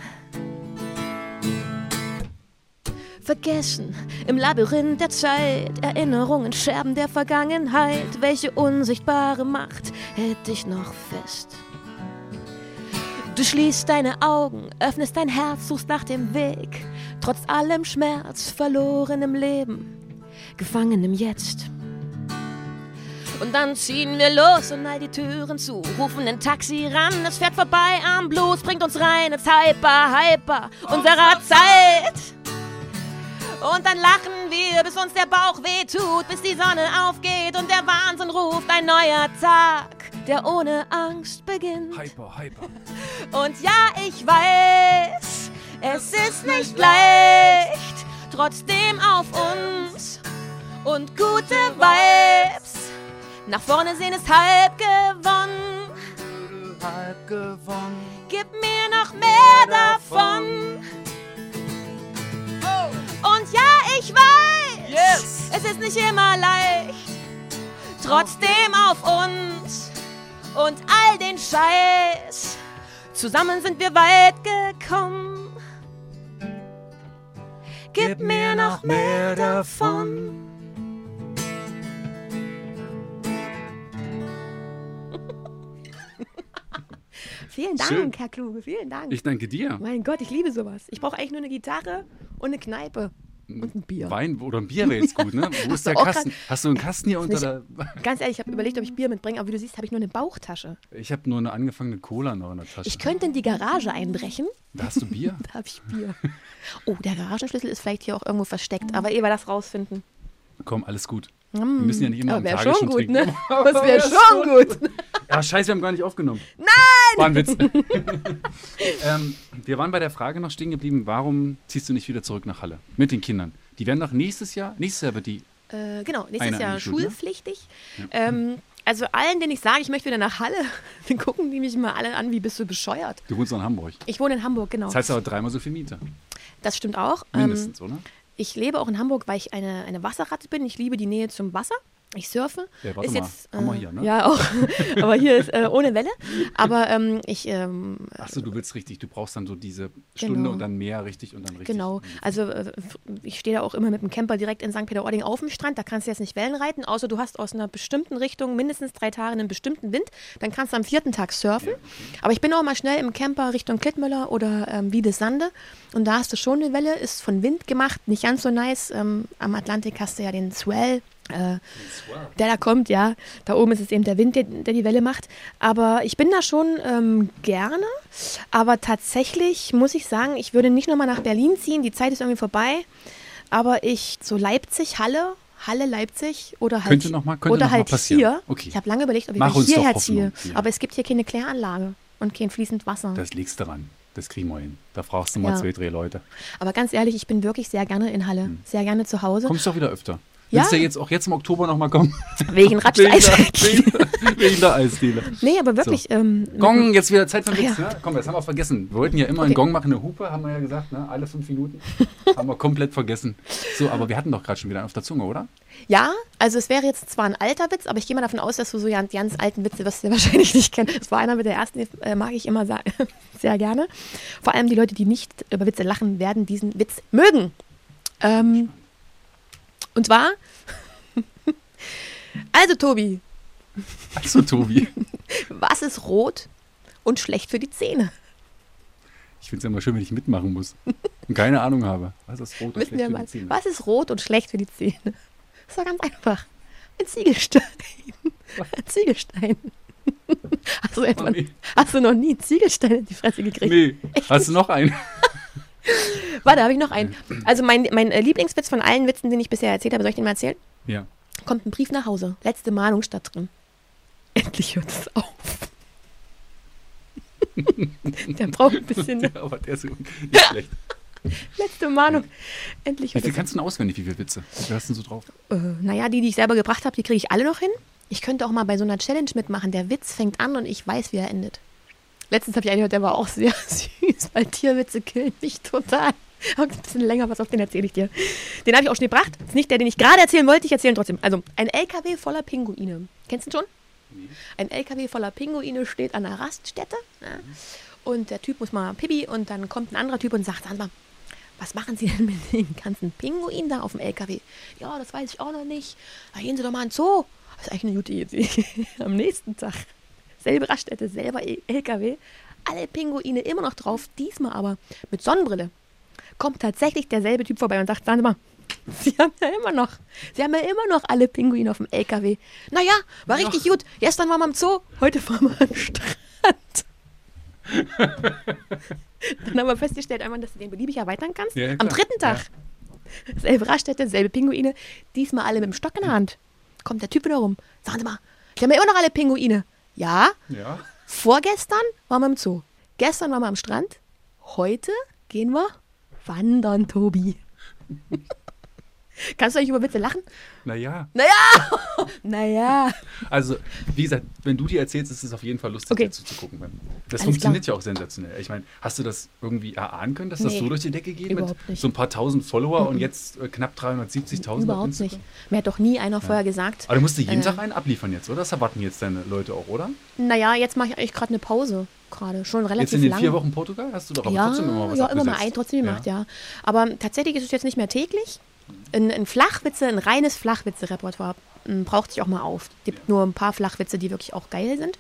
Vergessen im Labyrinth der Zeit, Erinnerungen, Scherben der Vergangenheit. Welche unsichtbare Macht hält dich noch fest? Du schließt deine Augen, öffnest dein Herz, suchst nach dem Weg. Trotz allem Schmerz, verloren im Leben, gefangen im Jetzt. Und dann ziehen wir los und all die Türen zu, rufen ein Taxi ran, es fährt vorbei am Blues, bringt uns rein ins Hyper, Hyper unserer Zeit. Und dann lachen wir, bis uns der Bauch weh tut, bis die Sonne aufgeht und der Wahnsinn ruft, ein neuer Tag, der ohne Angst beginnt. Hyper, hyper. [LAUGHS] Und ja, ich weiß, es ist nicht leicht, trotzdem auf uns und gute Vibes. Nach vorne sehen ist halb gewonnen. Halb gewonnen. Gib mir noch mehr davon. Und ja, ich weiß, es ist nicht immer leicht. Trotzdem auf uns und all den Scheiß. Zusammen sind wir weit gekommen. gib mir noch mehr davon. Vielen Dank, Schön. Herr Kluge, vielen Dank. Ich danke dir. mein Gott, ich liebe sowas. Ich brauche eigentlich nur eine Gitarre und eine Kneipe und ein Bier. Wein oder ein Bier wäre jetzt gut, ne? [LAUGHS] Wo ist der Kasten? Hast du einen Kasten hier unter der. Ganz ehrlich, ich habe überlegt, ob ich Bier mitbringe, aber wie du siehst, habe ich nur eine Bauchtasche. Ich habe nur eine angefangene Cola noch in der Tasche. Ich könnte in die Garage einbrechen, Da hast du Bier? [LAUGHS] da habe ich Bier. Oh, der Garagenschlüssel ist vielleicht hier auch irgendwo versteckt, aber ehe wir das rausfinden. Komm, alles gut. Wir müssen ja nicht immer Aber am wäre Tage schon gut, trinken. ne? [LAUGHS] Das wäre schon gut. [LAUGHS] Ja, scheiße, wir haben gar nicht aufgenommen. Nein! War ein Witz. [LAUGHS] ähm, wir waren bei der Frage noch stehen geblieben, warum ziehst du nicht wieder zurück nach Halle? Mit den Kindern. Die werden doch nächstes Jahr, nächstes Jahr wird die, Äh, genau, nächstes Jahr ne? schulpflichtig. Ähm, also allen, denen ich sage, ich möchte wieder nach Halle, dann gucken die mich mal alle an, wie bist du bescheuert. du wohnst in Hamburg. Ich wohne in Hamburg, genau. Das heißt aber dreimal so viel Miete. Das stimmt auch. Ähm, Mindestens, oder? Ich lebe auch in Hamburg, weil ich eine, eine Wasserratte bin. Ich liebe die Nähe zum Wasser. Ich surfe. Ja, warte ist mal. jetzt, wir hier, ne? Ja, auch. [LAUGHS] Aber hier ist äh, ohne Welle. Aber ähm, ich, ähm, Achso, du willst richtig, du brauchst dann so diese Stunde Genau. und dann mehr richtig und dann richtig. genau. Also äh, ich stehe da auch immer mit dem Camper direkt in St. Peter-Ording auf dem Strand. Da kannst du jetzt nicht Wellen reiten, außer du hast aus einer bestimmten Richtung mindestens drei Tage einen bestimmten Wind. Dann kannst du am vierten Tag surfen. Aber ich bin auch mal schnell im Camper Richtung Klittmüller oder ähm, Wiedesande. Und da hast du schon eine Welle, ist von Wind gemacht, nicht ganz so nice. Ähm, am Atlantik hast du ja den Swell. Äh, der da kommt, ja. Da oben ist es eben der Wind, der, der die Welle macht. Aber ich bin da schon ähm, gerne. Aber tatsächlich muss ich sagen, ich würde nicht nochmal nach Berlin ziehen. Die Zeit ist irgendwie vorbei. Aber ich, so Leipzig, Halle, Halle, Leipzig oder halt, Könnte noch mal- könnte oder noch mal halt passieren. hier. Okay. Ich habe lange überlegt, ob ich Mach hierher ziehe. Ja. Aber es gibt hier keine Kläranlage und kein fließend Wasser. Das liegst daran. Das kriegen wir hin. Da fragst du mal Ja. zwei, drei Leute. Aber ganz ehrlich, ich bin wirklich sehr gerne in Halle. Sehr gerne zu Hause. Kommst doch wieder öfter. Ja. Willst du jetzt auch jetzt im Oktober nochmal kommen? Wegen [LAUGHS] Ratsch wegen, der, wegen, der Eisdiele. Nee, aber wirklich. Ähm, Gong, jetzt wieder Zeit für einen Witz. Ja. Ne? Komm, das haben wir vergessen. Wir wollten ja immer Okay. einen Gong machen, eine Hupe, haben wir ja gesagt, ne? alle fünf Minuten. [LAUGHS] haben wir komplett vergessen. So, aber wir hatten doch gerade schon wieder einen auf der Zunge, oder? Ja, also es wäre jetzt zwar ein alter Witz, aber ich gehe mal davon aus, dass du so ganz, ganz alten Witze wirst du ja [LAUGHS] wahrscheinlich nicht kennen. Das war einer mit der ersten, den, äh, mag ich immer sa- sehr gerne. Vor allem die Leute, die nicht über Witze lachen, werden diesen Witz mögen. Ähm, und zwar, also Tobi, Also, Tobi. was ist rot und schlecht für die Zähne? Ich finde es ja immer schön, wenn ich mitmachen muss. Und keine Ahnung habe. Was ist rot und Wissen schlecht für die Zähne? was ist rot und schlecht für die Zähne? Das war ganz einfach. Ein Ziegelstein. Ein Ziegelstein. Hast du, etwa, Oh, nee. hast du noch nie einen Ziegelstein in die Fresse gekriegt? Nee, hast du noch einen? Warte, habe ich noch einen. Also mein, mein äh, Lieblingswitz von allen Witzen, den ich bisher erzählt habe, soll ich den mal erzählen? Ja. Kommt ein Brief nach Hause. Letzte Mahnung statt drin. [LAUGHS] Endlich hört es auf. [LAUGHS] Der braucht ein bisschen. Ja, [LAUGHS] aber der ist nicht schlecht. Letzte Mahnung. Endlich Wie viel kannst du denn auswendig, wie viele Witze? Wie hast du denn so drauf? Äh, naja, die, die ich selber gebracht habe, die kriege ich alle noch hin. Ich könnte auch mal bei so einer Challenge mitmachen. Der Witz fängt an und ich weiß, wie er endet. Letztens habe ich einen gehört, der war auch sehr süß, weil Tierwitze killen mich total. [LAUGHS] Ein bisschen länger, was auf den erzähle ich dir. Den habe ich auch schon gebracht. Ist nicht der, den ich gerade erzählen wollte, ich erzähle ihn trotzdem. Also, ein LKW voller Pinguine. Kennst du ihn schon? Ein LKW voller Pinguine steht an einer Raststätte. Ja. Und der Typ muss mal pipi und dann kommt ein anderer Typ und sagt, sag mal, was machen Sie denn mit den ganzen Pinguinen da auf dem LKW? Ja, das weiß ich auch noch nicht. Da gehen Sie doch mal in den Zoo. Das ist eigentlich eine gute Idee. [LAUGHS] Am nächsten Tag, selbe Raststätte, selber E- LKW, alle Pinguine immer noch drauf, diesmal aber mit Sonnenbrille. Kommt tatsächlich derselbe Typ vorbei und sagt, sagen Sie mal, [LAUGHS] Sie haben ja immer noch, Sie haben ja immer noch alle Pinguine auf dem LKW. Naja, war richtig gut. Gestern waren wir im Zoo, heute fahren wir am Strand. [LAUGHS] Dann haben wir festgestellt, einmal, dass du den beliebig erweitern kannst. Ja, ja, Am dritten Tag. Selbe Raststätte, selbe Pinguine. Diesmal alle mit dem Stock in der Hand. Kommt der Typ wieder rum. Sagen Sie mal, Sie haben ja immer noch alle Pinguine. Ja, Ja. vorgestern waren wir im Zoo. Gestern waren wir am Strand. Heute gehen wir wandern, Tobi. [LAUGHS] Kannst du eigentlich über Witze lachen? Naja, Naja! [LAUGHS] naja. also wie gesagt, wenn du die erzählst, ist es auf jeden Fall lustig, Okay. dazu zu gucken. Das Alles funktioniert klar. ja auch sensationell. Ich meine, hast du das irgendwie erahnen können, dass das Nee, so durch die Decke geht? Mit nicht. so ein paar tausend Follower und jetzt äh, knapp 370.000 auf Überhaupt nicht. Mir hat doch nie einer vorher gesagt. Aber du musst dir jeden Äh. Tag einen abliefern jetzt, oder? Das erwarten jetzt deine Leute auch, oder? Naja, jetzt mache ich eigentlich gerade eine Pause. Gerade. Schon Jetzt relativ in den lang. vier Wochen Portugal hast du doch aber ja, trotzdem immer was ja, immer mal abgesetzt. ein trotzdem gemacht, ja. Aber tatsächlich ist es jetzt nicht mehr täglich. Ein, ein Flachwitze, ein reines Flachwitze-Repertoire m, braucht sich auch mal auf. Es gibt nur ein paar Flachwitze, die wirklich auch geil sind.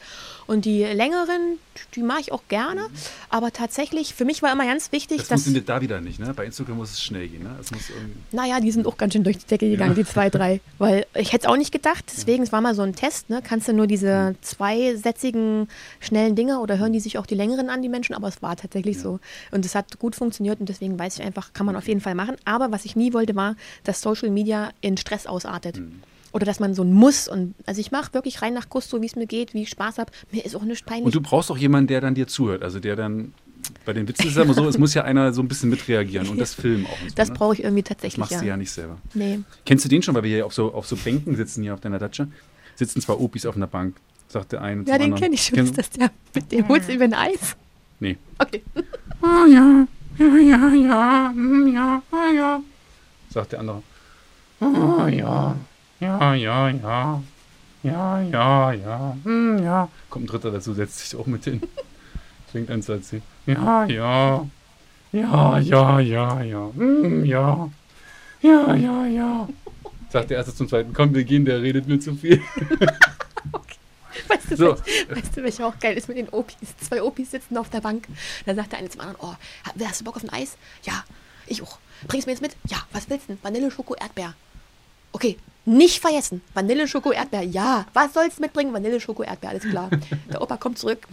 Und die längeren, die mache ich auch gerne. Aber tatsächlich, für mich war immer ganz wichtig, Das dass. funktioniert da wieder nicht, ne? Bei Instagram muss es schnell gehen, ne? Es muss irgendwie Naja, die sind auch ganz schön durch die Decke gegangen, die zwei, drei. [LAUGHS] Weil ich hätte es auch nicht gedacht, deswegen, es war mal so ein Test, ne? Kannst du nur diese zweisätzigen, schnellen Dinge oder hören die sich auch die längeren an, die Menschen? Aber es war tatsächlich so. Und es hat gut funktioniert und deswegen weiß ich einfach, kann man auf jeden Fall machen. Aber was ich nie wollte, war, dass Social Media in Stress ausartet. Oder dass man so ein Muss und also ich mache wirklich rein nach Gusto, wie es mir geht, wie ich Spaß habe. Mir ist auch nicht peinlich. Und du brauchst auch jemanden, der dann dir zuhört. Also der dann, bei den Witzen ist es ja immer so, es muss ja einer so ein bisschen mitreagieren und [LAUGHS] das filmen auch. So, das ne? brauche ich irgendwie Das tatsächlich. machst ja. du ja nicht selber. Nee. Kennst du den schon, weil wir hier auf so, auf so Bänken sitzen hier auf deiner Datsche? Sitzen zwei Opis auf einer Bank, sagt der eine Ja, den kenne ich schon. Kenn- [LAUGHS] Ist das der mit dem du ihm ein Eis? Nee. Okay. [LAUGHS] Ah ja, ja, ja, ja, hm, ja, ah, ja, sagt der andere. Ah ja, ja, ja, ja, ja, ja, ja, hm, ja. Kommt ein Dritter dazu, setzt sich auch mit hin. Fängt an zu erzählen. Ja, ja, ja, ja, ja, ja, hm, ja, ja, ja, ja. Sagt der Erste zum Zweiten, komm, wir gehen, der redet mir zu viel. [LAUGHS] Weißt du, So. weißt du, welcher auch geil ist mit den Opis? Zwei Opis sitzen auf der Bank. Da sagt der eine zum anderen, oh, ha- hast du Bock auf ein Eis? Ja, ich auch. Bringst du mir jetzt mit? Ja, was willst du denn? Vanille, Schoko, Erdbeer. Okay, nicht vergessen. Vanille, Schoko, Erdbeer. Ja, was sollst du mitbringen? Vanille, Schoko, Erdbeer, alles klar. [LAUGHS] Der Opa kommt zurück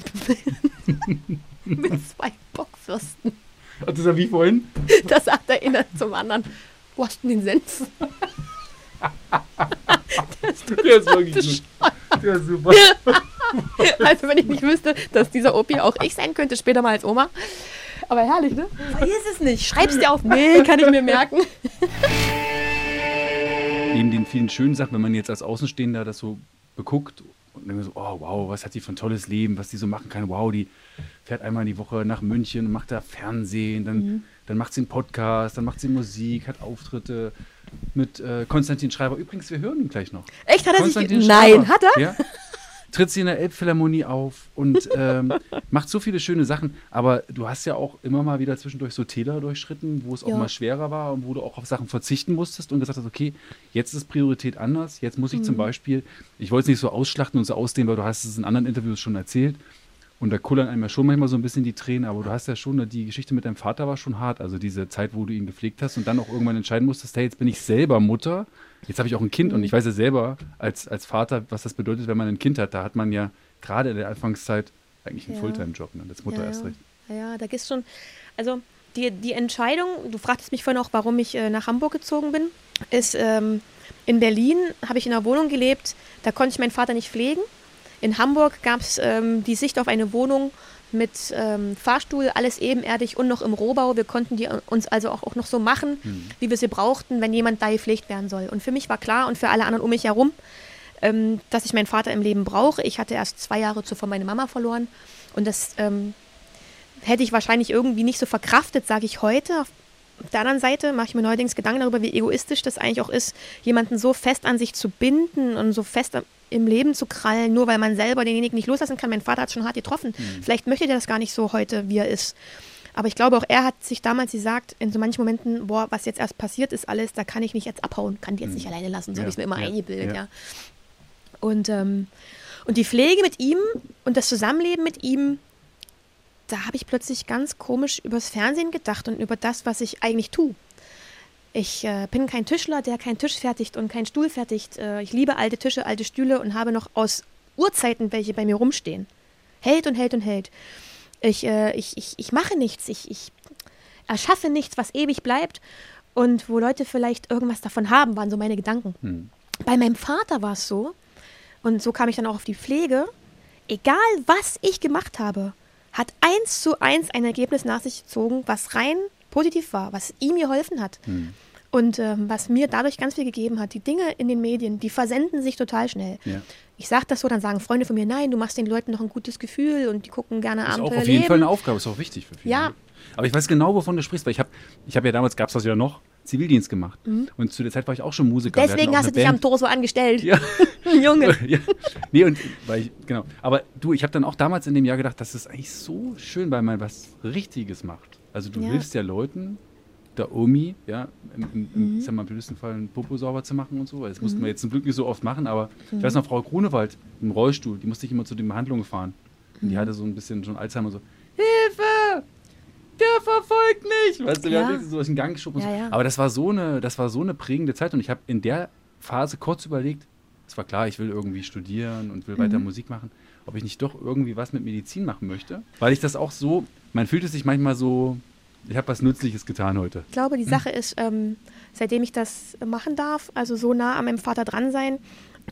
[LAUGHS] mit zwei Bockwürsten. Das ist ja wie vorhin. [LAUGHS] Da sagt der eine zum anderen, wo hast du den Senf? Der ist wirklich gut. Der ist super. Also wenn ich nicht wüsste, dass dieser Opi auch ich sein könnte, später mal als Oma. Aber herrlich, ne? Vergiss es nicht. Schreib's dir auf. Nee, kann ich mir merken. Neben den vielen schönen Sachen, wenn man jetzt als Außenstehender das so beguckt und denkt so, oh wow, was hat die für ein tolles Leben, was die so machen kann. Wow, die fährt einmal die Woche nach München und macht da Fernsehen, dann, Mhm. dann macht sie einen Podcast, dann macht sie Musik, hat Auftritte mit äh, Konstantin Schreiber. Übrigens, wir hören ihn gleich noch. Echt, hat er sich... Konstantin Nein, hat er? Ja. Tritt sie in der Elbphilharmonie auf und ähm, [LAUGHS] macht so viele schöne Sachen. Aber du hast ja auch immer mal wieder zwischendurch so Täler durchschritten, wo es auch Ja. mal schwerer war und wo du auch auf Sachen verzichten musstest und gesagt hast, okay, jetzt ist Priorität anders. Jetzt muss ich Mhm. zum Beispiel, ich wollte es nicht so ausschlachten und so ausdehnen, weil du hast es in anderen Interviews schon erzählt. Und da kullern einem ja schon manchmal so ein bisschen die Tränen, aber du hast ja schon, die Geschichte mit deinem Vater war schon hart. Also diese Zeit, wo du ihn gepflegt hast und dann auch irgendwann entscheiden musstest, hey, jetzt bin ich selber Mutter, jetzt habe ich auch ein Kind und ich weiß ja selber als, als Vater, was das bedeutet, wenn man ein Kind hat. Da hat man ja gerade in der Anfangszeit eigentlich einen Ja. Fulltime-Job, ne? als Mutter ja, erst recht. Ja, ja, da gibt's schon. Also die, die Entscheidung, du fragtest mich vorhin auch, warum ich äh, nach Hamburg gezogen bin, ist ähm, in Berlin habe ich in einer Wohnung gelebt, da konnte ich meinen Vater nicht pflegen. In Hamburg gab es ähm, die Sicht auf eine Wohnung mit ähm, Fahrstuhl, alles ebenerdig und noch im Rohbau. Wir konnten die uns also auch, auch noch so machen, wie wir sie brauchten, wenn jemand da gepflegt werden soll. Und für mich war klar und für alle anderen um mich herum, ähm, dass ich meinen Vater im Leben brauche. Ich hatte erst zwei Jahre zuvor meine Mama verloren und das ähm, hätte ich wahrscheinlich irgendwie nicht so verkraftet, sage ich heute. Auf der anderen Seite mache ich mir neuerdings Gedanken darüber, wie egoistisch das eigentlich auch ist, jemanden so fest an sich zu binden und so fest im Leben zu krallen, nur weil man selber denjenigen nicht loslassen kann. Mein Vater hat es schon hart getroffen. Vielleicht möchte der das gar nicht so heute, wie er ist. Aber ich glaube, auch er hat sich damals gesagt, in so manchen Momenten, boah, was jetzt erst passiert ist, alles, da kann ich nicht jetzt abhauen, kann die jetzt nicht alleine lassen, so Ja, habe ich es mir immer ja, eingebildet, ja. ja. Und, ähm, und die Pflege mit ihm und das Zusammenleben mit ihm, da habe ich plötzlich ganz komisch übers Fernsehen gedacht und über das, was ich eigentlich tue. Ich äh, bin kein Tischler, der keinen Tisch fertigt und keinen Stuhl fertigt. Äh, ich liebe alte Tische, alte Stühle und habe noch aus Urzeiten welche bei mir rumstehen. Hält und hält und hält. Ich, äh, ich, ich, ich mache nichts. Ich, ich erschaffe nichts, was ewig bleibt und wo Leute vielleicht irgendwas davon haben, waren so meine Gedanken. Hm. Bei meinem Vater war es so, und so kam ich dann auch auf die Pflege, egal was ich gemacht habe, hat eins zu eins ein Ergebnis nach sich gezogen, was rein positiv war, was ihm geholfen hat. Hm. Und ähm, was mir dadurch ganz viel gegeben hat, die Dinge in den Medien, die versenden sich total schnell. Ja. Ich sage das so, dann sagen Freunde von mir, nein, du machst den Leuten noch ein gutes Gefühl und die gucken gerne Ist auch Abenteuer auf jeden leben. Fall eine Aufgabe, ist auch wichtig für viele. Ja. ne? Aber ich weiß genau, wovon du sprichst, weil ich habe ich hab ja damals, gab es das ja noch, Zivildienst gemacht. Und zu der Zeit war ich auch schon Musiker. Mhm. Deswegen hast du dich am Band. Torso angestellt. Ja. [LAUGHS] Junge. [LAUGHS] ja. Nee, und weil ich, genau. Aber du, ich habe dann auch damals in dem Jahr gedacht, das ist eigentlich so schön, weil man was Richtiges macht. Also du Ja. hilfst ja Leuten, der Omi, ja, im, im, im Mhm. ich sag mal, im blödesten Fall einen Popo sauber zu machen und so. Das mussten wir jetzt zum Glück nicht so oft machen, aber ich weiß noch, Frau Grunewald im Rollstuhl, die musste ich immer zu den Behandlungen fahren. Und Mhm. die hatte so ein bisschen schon Alzheimer so, Hilfe! Der verfolgt mich! Weißt du, wir Ja. haben so durch den Gang geschoben. Ja, so. ja. Aber das war so eine, das war so eine prägende Zeit und ich habe in der Phase kurz überlegt, es war klar, ich will irgendwie studieren und will weiter Mhm. Musik machen, ob ich nicht doch irgendwie was mit Medizin machen möchte. Weil ich das auch so, man fühlt es sich manchmal so, ich habe was Nützliches getan heute. Ich glaube, die Sache ist, ähm, seitdem ich das machen darf, also so nah an meinem Vater dran sein,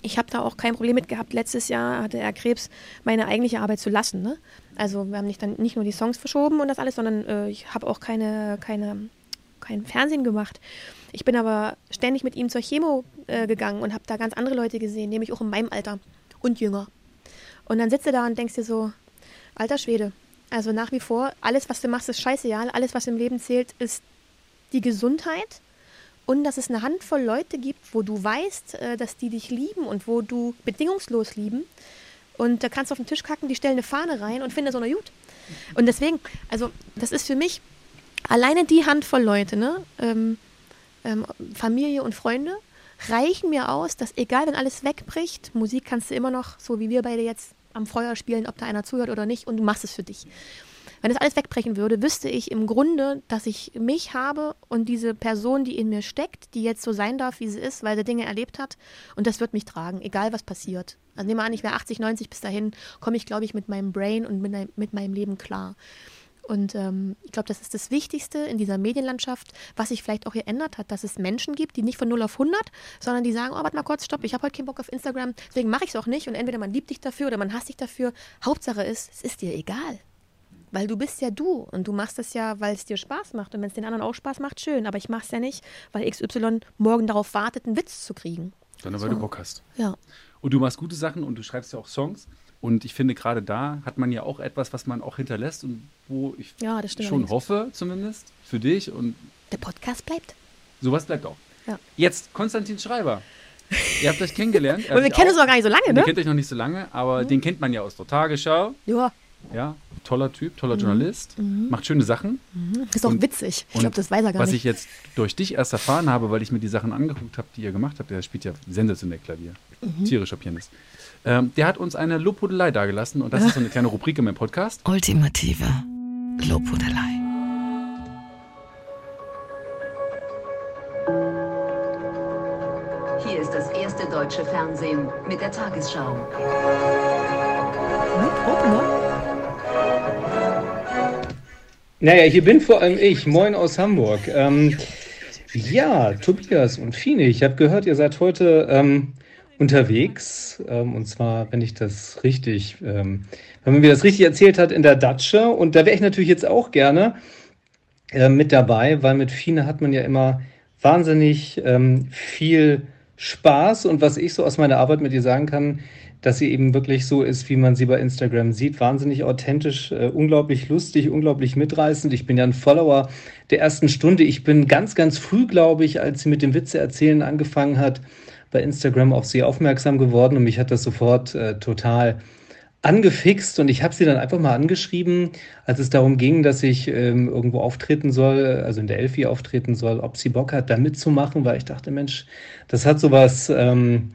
ich habe da auch kein Problem mit gehabt. Letztes Jahr hatte er Krebs, meine eigentliche Arbeit zu lassen. Ne? Also wir haben nicht, dann nicht nur die Songs verschoben und das alles, sondern äh, ich habe auch keine, keine, kein Fernsehen gemacht. Ich bin aber ständig mit ihm zur Chemo äh, gegangen und habe da ganz andere Leute gesehen, nämlich auch in meinem Alter und jünger. Und dann sitzt du da und denkst dir so, alter Schwede, also nach wie vor, alles, was du machst, ist scheißegal. Alles, was im Leben zählt, ist die Gesundheit und dass es eine Handvoll Leute gibt, wo du weißt, äh, dass die dich lieben und wo du bedingungslos lieben. Und da kannst du auf den Tisch kacken, die stellen eine Fahne rein und finden so eine gut. Und deswegen, also das ist für mich alleine die Handvoll Leute, ne? Ähm, ähm, Familie und Freunde, reichen mir aus, dass egal, wenn alles wegbricht, Musik kannst du immer noch, so wie wir beide jetzt am Feuer spielen, ob da einer zuhört oder nicht, und du machst es für dich. Wenn das alles wegbrechen würde, wüsste ich im Grunde, dass ich mich habe und diese Person, die in mir steckt, die jetzt so sein darf, wie sie ist, weil sie Dinge erlebt hat. Und das wird mich tragen, egal was passiert. Also nehmen wir an, ich wäre 80, 90 bis dahin, komme ich, glaube ich, mit meinem Brain und mit, mit meinem Leben klar. Und ähm, ich glaube, das ist das Wichtigste in dieser Medienlandschaft, was sich vielleicht auch hier ändert hat, dass es Menschen gibt, die nicht von 0 auf 100, sondern die sagen, oh, warte mal kurz, stopp, ich habe heute keinen Bock auf Instagram, deswegen mache ich es auch nicht. Und entweder man liebt dich dafür oder man hasst dich dafür. Hauptsache ist, es ist dir egal. Weil du bist ja du und du machst es ja, weil es dir Spaß macht. Und wenn es den anderen auch Spaß macht, schön. Aber ich mache es ja nicht, weil XY morgen darauf wartet, einen Witz zu kriegen. Sondern weil du Bock hast. Ja. Und du machst gute Sachen und du schreibst ja auch Songs. Und ich finde, gerade da hat man ja auch etwas, was man auch hinterlässt und wo ich Ja, schon hoffe, zumindest, für dich. Und Der Podcast bleibt. sowas bleibt auch. Ja. Jetzt Konstantin Schreiber. Ihr habt euch kennengelernt. [LAUGHS] er Und wir kennen auch. uns noch gar nicht so lange, Ihr ne? kennt euch noch nicht so lange, aber den kennt man ja aus der Tagesschau. Ja. Ja, toller Typ, toller Mhm. Journalist, macht schöne Sachen. Ist auch Und- witzig. Ich glaube, das weiß er gar Was nicht. ich jetzt durch dich erst erfahren habe, weil ich mir die Sachen angeguckt habe, die ihr gemacht habt, der spielt ja sensationell Klavier, Mhm. tierischer Pianist. Ähm, der hat uns eine Lobhudelei dagelassen und das ist so eine kleine Rubrik in meinem Podcast. Ultimative Lobhudelei. Hier ist das erste deutsche Fernsehen mit der Tagesschau. Naja, hier bin vor allem ich. Moin aus Hamburg. Ähm, ja, Tobias und Fine, ich habe gehört, ihr seid heute ähm, unterwegs. Ähm, und zwar, wenn ich das richtig, ähm, wenn man mir das richtig erzählt hat, in der Datsche. Und da wäre ich natürlich jetzt auch gerne äh, mit dabei, weil mit Fine hat man ja immer wahnsinnig ähm, viel Spaß. Und was ich so aus meiner Arbeit mit ihr sagen kann, dass sie eben wirklich so ist, wie man sie bei Instagram sieht. Wahnsinnig authentisch, äh, unglaublich lustig, unglaublich mitreißend. Ich bin ja ein Follower der ersten Stunde. Ich bin ganz, ganz früh, glaube ich, als sie mit dem Witze erzählen angefangen hat, bei Instagram auf sie aufmerksam geworden und mich hat das sofort äh, total angefixt und ich habe sie dann einfach mal angeschrieben, als es darum ging, dass ich ähm, irgendwo auftreten soll, also in der Elfi auftreten soll, ob sie Bock hat, da mitzumachen, weil ich dachte, Mensch, das hat sowas, ähm,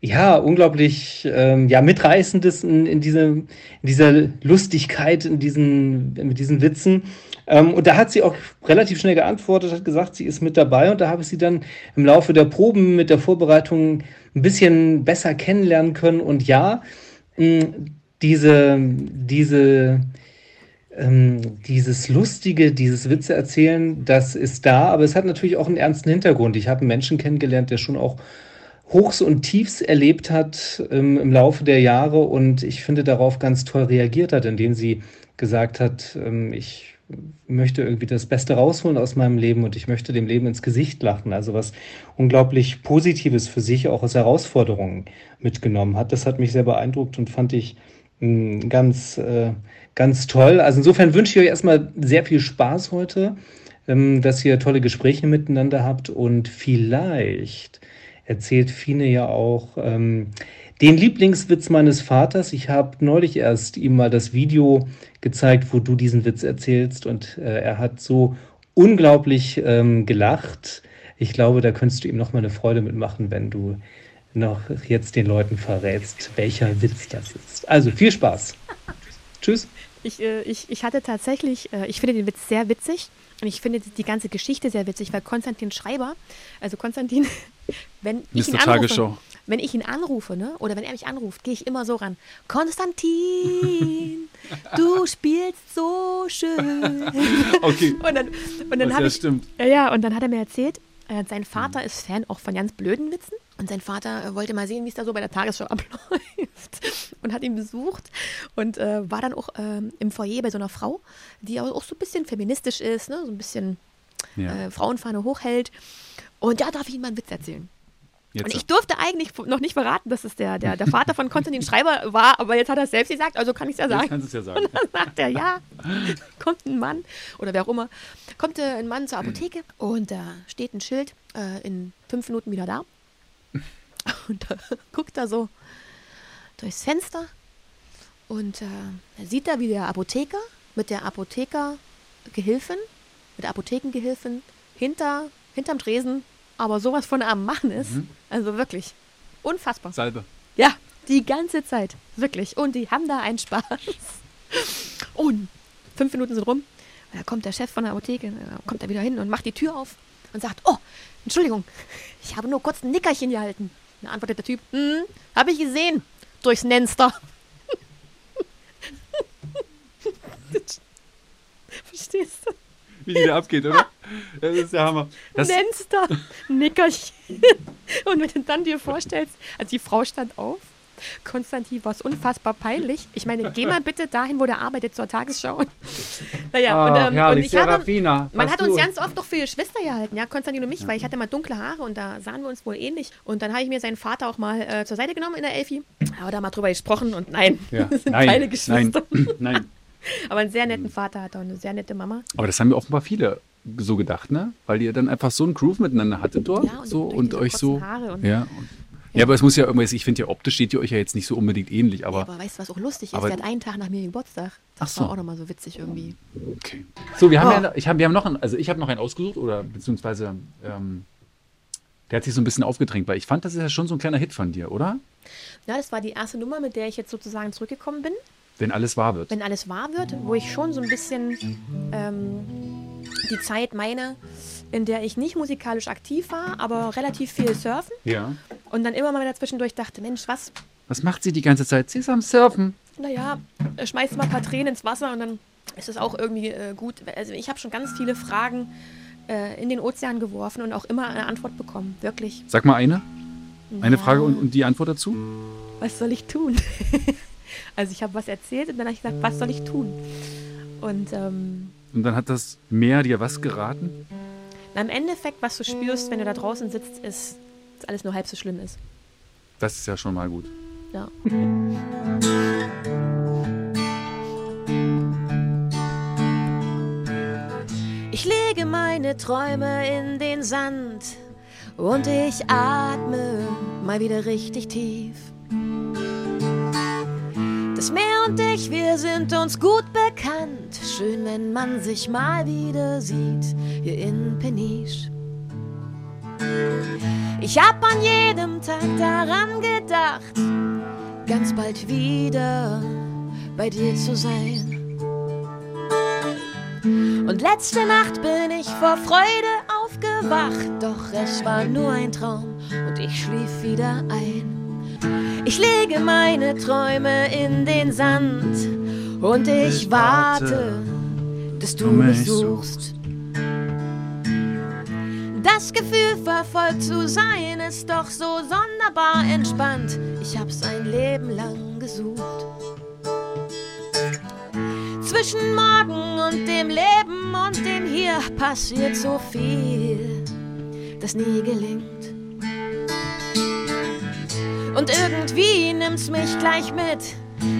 ja, unglaublich, ähm, ja, mitreißendes in, in, diese, in dieser Lustigkeit, in diesen, mit diesen Witzen. Ähm, und da hat sie auch relativ schnell geantwortet, hat gesagt, sie ist mit dabei. Und da habe ich sie dann im Laufe der Proben mit der Vorbereitung ein bisschen besser kennenlernen können. Und ja, mh, diese, diese, ähm, dieses Lustige, dieses Witze erzählen, das ist da, aber es hat natürlich auch einen ernsten Hintergrund. Ich habe einen Menschen kennengelernt, der schon auch Hochs und Tiefs erlebt hat ähm, im Laufe der Jahre und ich finde darauf ganz toll reagiert hat, indem sie gesagt hat, ähm, ich möchte irgendwie das Beste rausholen aus meinem Leben und ich möchte dem Leben ins Gesicht lachen. Also was unglaublich Positives für sich auch aus Herausforderungen mitgenommen hat. Das hat mich sehr beeindruckt und fand ich mh, ganz, äh, ganz toll. Also insofern wünsche ich euch erstmal sehr viel Spaß heute, ähm, dass ihr tolle Gespräche miteinander habt und vielleicht erzählt Fine ja auch ähm, den Lieblingswitz meines Vaters. Ich habe neulich erst ihm mal das Video gezeigt, wo du diesen Witz erzählst und äh, er hat so unglaublich ähm, gelacht. Ich glaube, da könntest du ihm noch mal eine Freude mitmachen, wenn du noch jetzt den Leuten verrätst, welcher Witz das ist. Also viel Spaß. [LAUGHS] Tschüss. Ich, äh, ich, ich hatte tatsächlich, äh, ich finde den Witz sehr witzig und ich finde die ganze Geschichte sehr witzig, weil Konstantin Schreiber, also Konstantin, [LAUGHS] wenn ich ihn Mr. anrufe, Tagesschau. Wenn ich ihn anrufe, ne, oder wenn er mich anruft, gehe ich immer so ran. Konstantin, [LAUGHS] du spielst so schön. Okay. [LAUGHS] Und dann, und dann habe ja ich, stimmt. ja, und dann hat er mir erzählt, äh, sein Vater ist Fan auch von ganz blöden Witzen. Und sein Vater äh, wollte mal sehen, wie es da so bei der Tagesschau [LAUGHS] abläuft. Und hat ihn besucht und äh, war dann auch ähm, im Foyer bei so einer Frau, die auch, so ein bisschen feministisch ist, ne? so ein bisschen Ja. äh, Frauenfahne hochhält. Und ja, darf ich Ihnen mal einen Witz erzählen? Jetzt. Und ich durfte eigentlich noch nicht verraten, dass es der, der, der Vater von Konstantin [LAUGHS] Schreiber war, aber jetzt hat er es selbst gesagt, also kann ich es ja Jetzt sagen. kannst du es ja [LAUGHS] sagen. Dann sagt er, ja, kommt ein Mann oder wer auch immer, kommt äh, ein Mann zur Apotheke und da steht ein Schild, äh, in fünf Minuten wieder da. [LAUGHS] Und da guckt er so durchs Fenster und äh, da sieht er, wie der Apotheker mit der Apothekergehilfin, mit der Apothekengehilfin hinter, hinterm Tresen, aber sowas von am Machen ist. Also wirklich unfassbar. Salbe. Ja, die ganze Zeit. Wirklich. Und die haben da einen Spaß. Und fünf Minuten sind rum. Und da kommt der Chef von der Apotheke, äh, kommt da wieder hin und macht die Tür auf und sagt, oh, Entschuldigung, ich habe nur kurz ein Nickerchen gehalten. Und dann antwortet der Typ, hm, habe ich gesehen, durchs Nenster. [LAUGHS] Verstehst du? Wie die da abgeht, oder? Das ist der Hammer. Das, Nenster, Nickerchen. [LAUGHS] Und wenn du dann dir vorstellst, also die Frau stand auf, Konstantin war es unfassbar peinlich. Ich meine, geh mal bitte dahin, wo der arbeitet, zur Tagesschau. [LAUGHS] Naja, und, ähm, und ich habe, man hat uns ganz oft noch für Geschwister gehalten, ja, Konstantin und mich, weil ich hatte mal dunkle Haare und da sahen wir uns wohl ähnlich. Und dann habe ich mir seinen Vater auch mal äh, zur Seite genommen in der Elfi, aber da mal drüber gesprochen und nein, ja. das [LAUGHS] sind nein, keine nein, Geschwister. nein. Aber einen sehr netten Vater hat er und eine sehr nette Mama. Aber das haben wir offenbar viele so gedacht, ne? Weil ihr dann einfach so einen Groove miteinander hattet dort. Ja, und so, und euch so. und- ja. und- ja, aber es muss ja irgendwas, ich finde ja optisch steht ihr euch ja jetzt nicht so unbedingt ähnlich, aber. ja, aber weißt du, was auch lustig ist? aber- Der hat einen Tag nach mir Geburtstag. Das Ach so. war auch nochmal so witzig irgendwie. Okay. So, wir haben Oh. ja, ich hab, wir haben noch einen, also ich habe noch einen ausgesucht oder beziehungsweise ähm, der hat sich so ein bisschen aufgedrängt, weil ich fand, das ist ja schon so ein kleiner Hit von dir, oder? Ja, das war die erste Nummer, mit der ich jetzt sozusagen zurückgekommen bin. Wenn alles wahr wird. Wenn alles wahr wird, wo ich schon so ein bisschen ähm, die Zeit meine, in der ich nicht musikalisch aktiv war, aber relativ viel surfen Ja. und dann immer mal dazwischendurch dachte, Mensch, was, Was macht sie die ganze Zeit? Sie ist am Surfen. naja, äh, schmeißt mal ein paar Tränen ins Wasser und dann ist es auch irgendwie äh, gut. Also ich habe schon ganz viele Fragen äh, in den Ozean geworfen und auch immer eine Antwort bekommen, wirklich. Sag mal eine. Eine Ja. Frage und, und die Antwort dazu? was soll ich tun? [LAUGHS] also ich habe was erzählt und dann habe ich gesagt, was soll ich tun? Und ähm, Und dann hat das Meer dir was geraten? na, im Endeffekt, was du spürst, wenn du da draußen sitzt, ist, dass alles nur halb so schlimm ist. Das ist ja schon mal gut. Ja. Ich lege meine Träume in den Sand und ich atme mal wieder richtig tief. Das Meer und ich, wir sind uns gut bekannt. Schön, wenn man sich mal wieder sieht, hier in Peniche. Ich hab an jedem Tag daran gedacht, ganz bald wieder bei dir zu sein. Und letzte Nacht bin ich vor Freude aufgewacht, doch es war nur ein Traum und ich schlief wieder ein. Ich lege meine Träume in den Sand und ich warte, dass du mich suchst. Das Gefühl, verfolgt zu sein, ist doch so sonderbar entspannt. Ich hab's ein Leben lang gesucht. Zwischen morgen und dem Leben und dem Hier passiert so viel, das nie gelingt. Und irgendwie nimmt's mich gleich mit.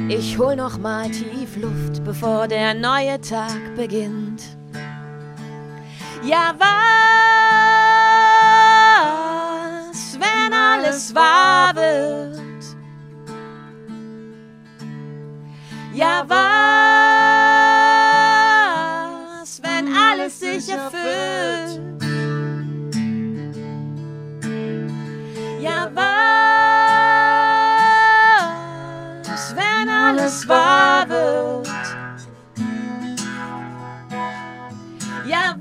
Ich hol noch mal tief Luft, bevor der neue Tag beginnt. Ja, was, wenn alles wahr wird? Ja, was, wenn alles sich erfüllt? Alles wahr wird? Ja,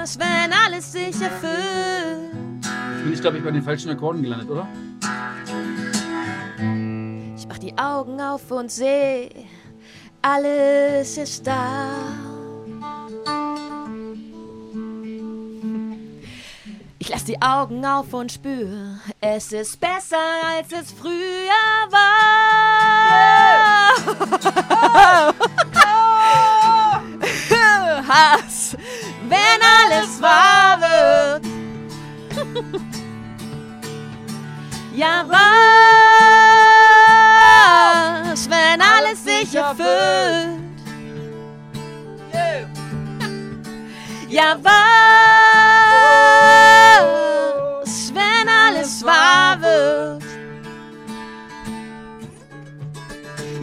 was, wenn alles sich erfüllt? Bin ich, glaube ich, bei den falschen Akkorden gelandet, oder? Ich mach die Augen auf und seh, alles ist da. Ich lass die Augen auf und spür, es ist besser als es früher war. [LAUGHS] Hass, wenn alles wahr wird. [LAUGHS] Ja, was, wenn alles sich erfüllt? [LAUGHS] Ja, was,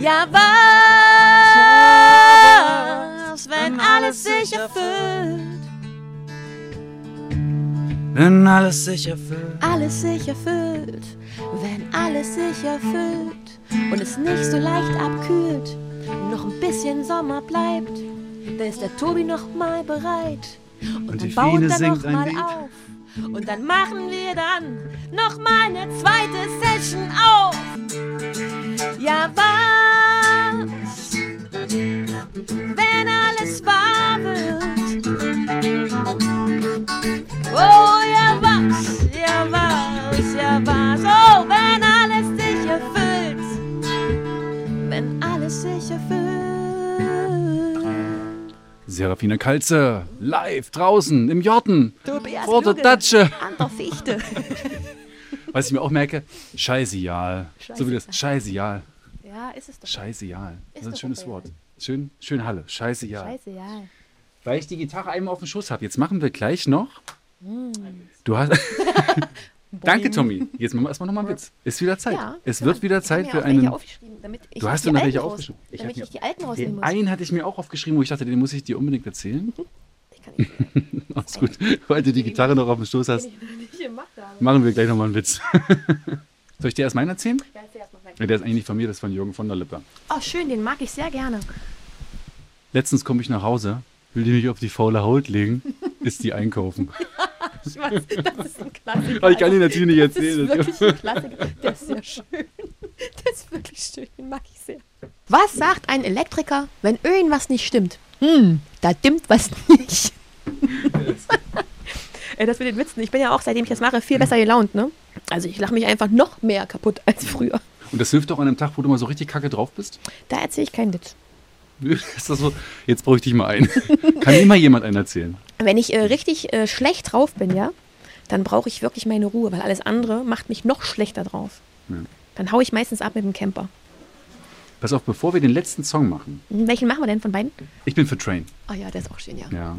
Ja, was, wenn alles sich erfüllt? Wenn alles sich erfüllt. Alles sich erfüllt, wenn alles sich erfüllt und es nicht so leicht abkühlt, noch ein bisschen Sommer bleibt, dann ist der Tobi noch mal bereit und, Und dann die baut Fine er singt noch ein mal Lied. auf und dann machen wir dann noch mal eine zweite Session auf. Ja, was, wenn alles wahr wird? Oh, ja, was, ja, was, ja, was. Oh, wenn alles sich erfüllt. Wenn alles sich erfüllt. Serafina Kalze, live draußen im Jorten. Tobias Vor der Datsche. An der Fichte. [LAUGHS] Was ich mir auch merke, scheißeal. So wie das, scheißeal. Ja, ist es doch. Scheißeal. Das ist ein schönes. Wort. Schön, schön Halle. Scheißeal. Scheiße, ja. Weil ich die Gitarre einmal auf dem Schoß habe. Jetzt machen wir gleich noch. Mm. Du hast. [LAUGHS] Danke, Tommy. Jetzt machen wir erstmal nochmal einen Witz. Ist wieder Zeit. Ja, es ja. wird wieder Zeit für einen. aufgeschrieben, damit ich Du hast dir noch welche aufgeschrieben. Ich damit ich die alten rausnehmen muss. einen hatte ich mir auch aufgeschrieben, wo ich dachte, den muss ich dir unbedingt erzählen. [LAUGHS] Ich kann nicht, Alles [LAUGHS] gut. Weil du die Gitarre noch auf dem Stoß hast, machen wir gleich nochmal einen Witz. [LAUGHS] Soll ich dir erst meinen erzählen? Ja, erzähl erst mal rein. Ja, Der ist eigentlich nicht von mir, das ist von Jürgen von der Lippe. Oh, schön, den mag ich sehr gerne. Letztens komme ich nach Hause, will die mich auf die faule Haut legen, [LAUGHS] ist die einkaufen. Ich weiß, das ist ein Klassiker. Aber ich kann ihn natürlich nicht Das ist erzählen. wirklich ein Klassiker. Der ist sehr schön. Der ist wirklich schön. Den mag ich sehr. Was sagt ein Elektriker, wenn irgendwas nicht stimmt? Hm, da dimmt was nicht. [LAUGHS] Das mit den Witzen. Ich bin ja auch, seitdem ich das mache, viel besser gelaunt, ne? Also ich lache mich einfach noch mehr kaputt als früher. Und das hilft auch an einem Tag, wo du mal so richtig kacke drauf bist? Da erzähle ich keinen Witz. [LAUGHS] Ist das so? Jetzt bräuchte ich mal einen. [LAUGHS] Kann immer jemand einen erzählen. Wenn ich äh, richtig äh, schlecht drauf bin, ja, dann brauche ich wirklich meine Ruhe, weil alles andere macht mich noch schlechter drauf. Ja. Dann haue ich meistens ab mit dem Camper. Pass auf, bevor wir den letzten Song machen. Welchen machen wir denn von beiden? Ich bin für Train. Oh ja, der ist auch schön, ja. Ja.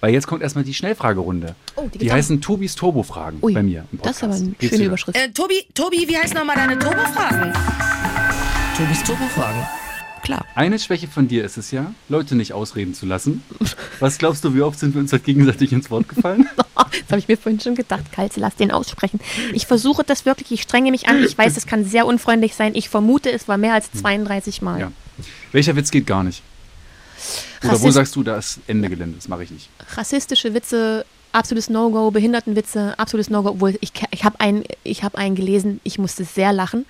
Weil jetzt kommt erstmal die Schnellfragerunde. Oh, die die heißen Tobis Turbo-Fragen bei mir im Das Podcast. ist aber eine Geht's schöne wieder. Überschrift. Äh, Tobi, Tobi, wie heißt nochmal deine Turbo-Fragen? Tobis Turbo-Fragen. Klar. Eine Schwäche von dir ist es ja, Leute nicht ausreden zu lassen. Was glaubst du, wie oft sind wir uns halt gegenseitig ins Wort gefallen? [LAUGHS] Das habe ich mir vorhin schon gedacht. Kalze, lass den aussprechen. Ich versuche das wirklich, ich strenge mich an. Ich weiß, es kann sehr unfreundlich sein. Ich vermute, es war mehr als 32 Mal. Ja. Welcher Witz geht gar nicht? Oder wo Rassist- sagst du, da ist Ende Gelände, das mache ich nicht. Rassistische Witze, absolutes No-Go. Behindertenwitze, absolutes No-Go. Obwohl, ich, ich habe einen, ich hab einen gelesen, ich musste sehr lachen.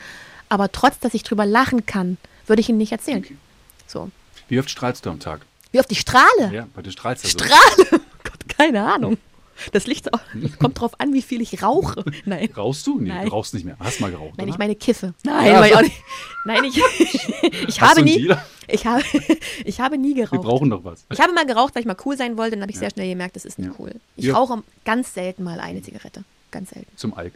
Aber trotz, dass ich drüber lachen kann, würde ich ihn nicht erzählen. So. Wie oft strahlst du am Tag? Wie oft die Strahle? Ja, weil du strahlst ja so. Strahle? [LAUGHS] Oh Gott, keine Ahnung. Das auch, [LAUGHS] kommt drauf an, wie viel ich rauche. Nein. Rauchst du? Nee, Nein. du rauchst nicht mehr. Hast mal geraucht, Nein, oder? ich meine Kiffe. Nein, Ja, mach ich so. Nein, ich, [LAUGHS] ich habe du nie, ich habe, ich habe nie Wir geraucht. brauchen doch was. Ich habe mal geraucht, weil ich mal cool sein wollte, dann habe ich sehr schnell gemerkt, das ist nicht Ja. cool. Ich Ja. rauche ganz selten mal eine Zigarette. Ganz selten. Zum Alk.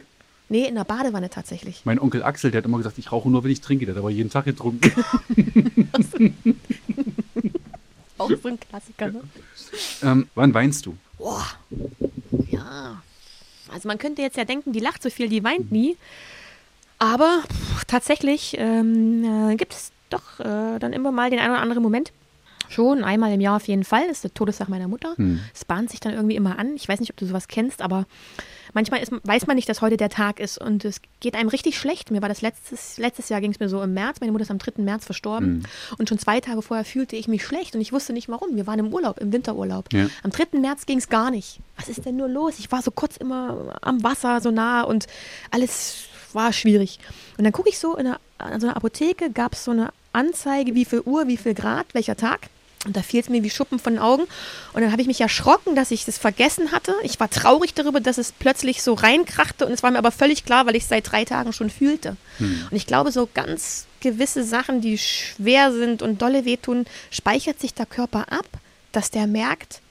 Nee, in der Badewanne tatsächlich. Mein Onkel Axel, der hat immer gesagt, ich rauche nur, wenn ich trinke. Der hat aber jeden Tag getrunken. [LAUGHS] Auch so ein Klassiker, ne? ähm, wann weinst du? Boah. Ja. Also man könnte jetzt ja denken, die lacht so viel, die weint nie. Aber pff, tatsächlich ähm, äh, gibt es doch äh, dann immer mal den einen oder anderen Moment. Schon einmal im Jahr auf jeden Fall. Das ist der Todestag meiner Mutter. Es bahnt sich dann irgendwie immer an. Ich weiß nicht, ob du sowas kennst, aber manchmal ist, weiß man nicht, dass heute der Tag ist und es geht einem richtig schlecht. Mir war das letztes, letztes Jahr ging es mir so im März. Meine Mutter ist am 3. März verstorben und schon zwei Tage vorher fühlte ich mich schlecht und ich wusste nicht warum. Wir waren im Urlaub, im Winterurlaub. Ja. Am 3. März ging es gar nicht. Was ist denn nur los? Ich war so kurz immer am Wasser, so nah und alles war schwierig. Und dann gucke ich so, in einer, an so einer Apotheke gab es so eine Anzeige, wie viel Uhr, wie viel Grad, welcher Tag. Und da fiel es mir wie Schuppen von den Augen. Und dann habe ich mich erschrocken, dass ich das vergessen hatte. Ich war traurig darüber, dass es plötzlich so reinkrachte. Und es war mir aber völlig klar, weil ich es seit drei Tagen schon fühlte. Und ich glaube, so ganz gewisse Sachen, die schwer sind und dolle wehtun, speichert sich der Körper ab, dass der merkt,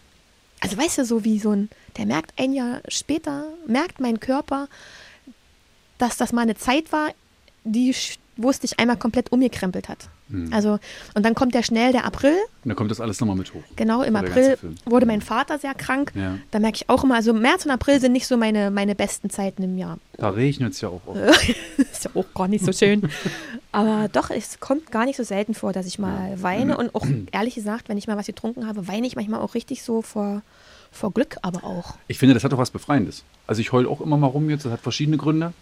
also weißt du, so wie so ein, der merkt ein Jahr später, merkt mein Körper, dass das mal eine Zeit war, die, wo es dich einmal komplett umgekrempelt hat. Also, und dann kommt der schnell, der April, Und dann kommt das alles nochmal mit hoch. genau, im April wurde mein Vater sehr krank. Ja. Da merke ich auch immer, also März und April sind nicht so meine, meine besten Zeiten im Jahr. Da regnet es ja auch. oft. [LAUGHS] ist ja auch gar nicht so schön. [LAUGHS] Aber doch, es kommt gar nicht so selten vor, dass ich mal weine. Und auch [CLEARS THROAT] ehrlich gesagt, wenn ich mal was getrunken habe, weine ich manchmal auch richtig so vor, vor Glück, aber auch. Ich finde, das hat doch was Befreiendes. Also ich heule auch immer mal rum jetzt, das hat verschiedene Gründe.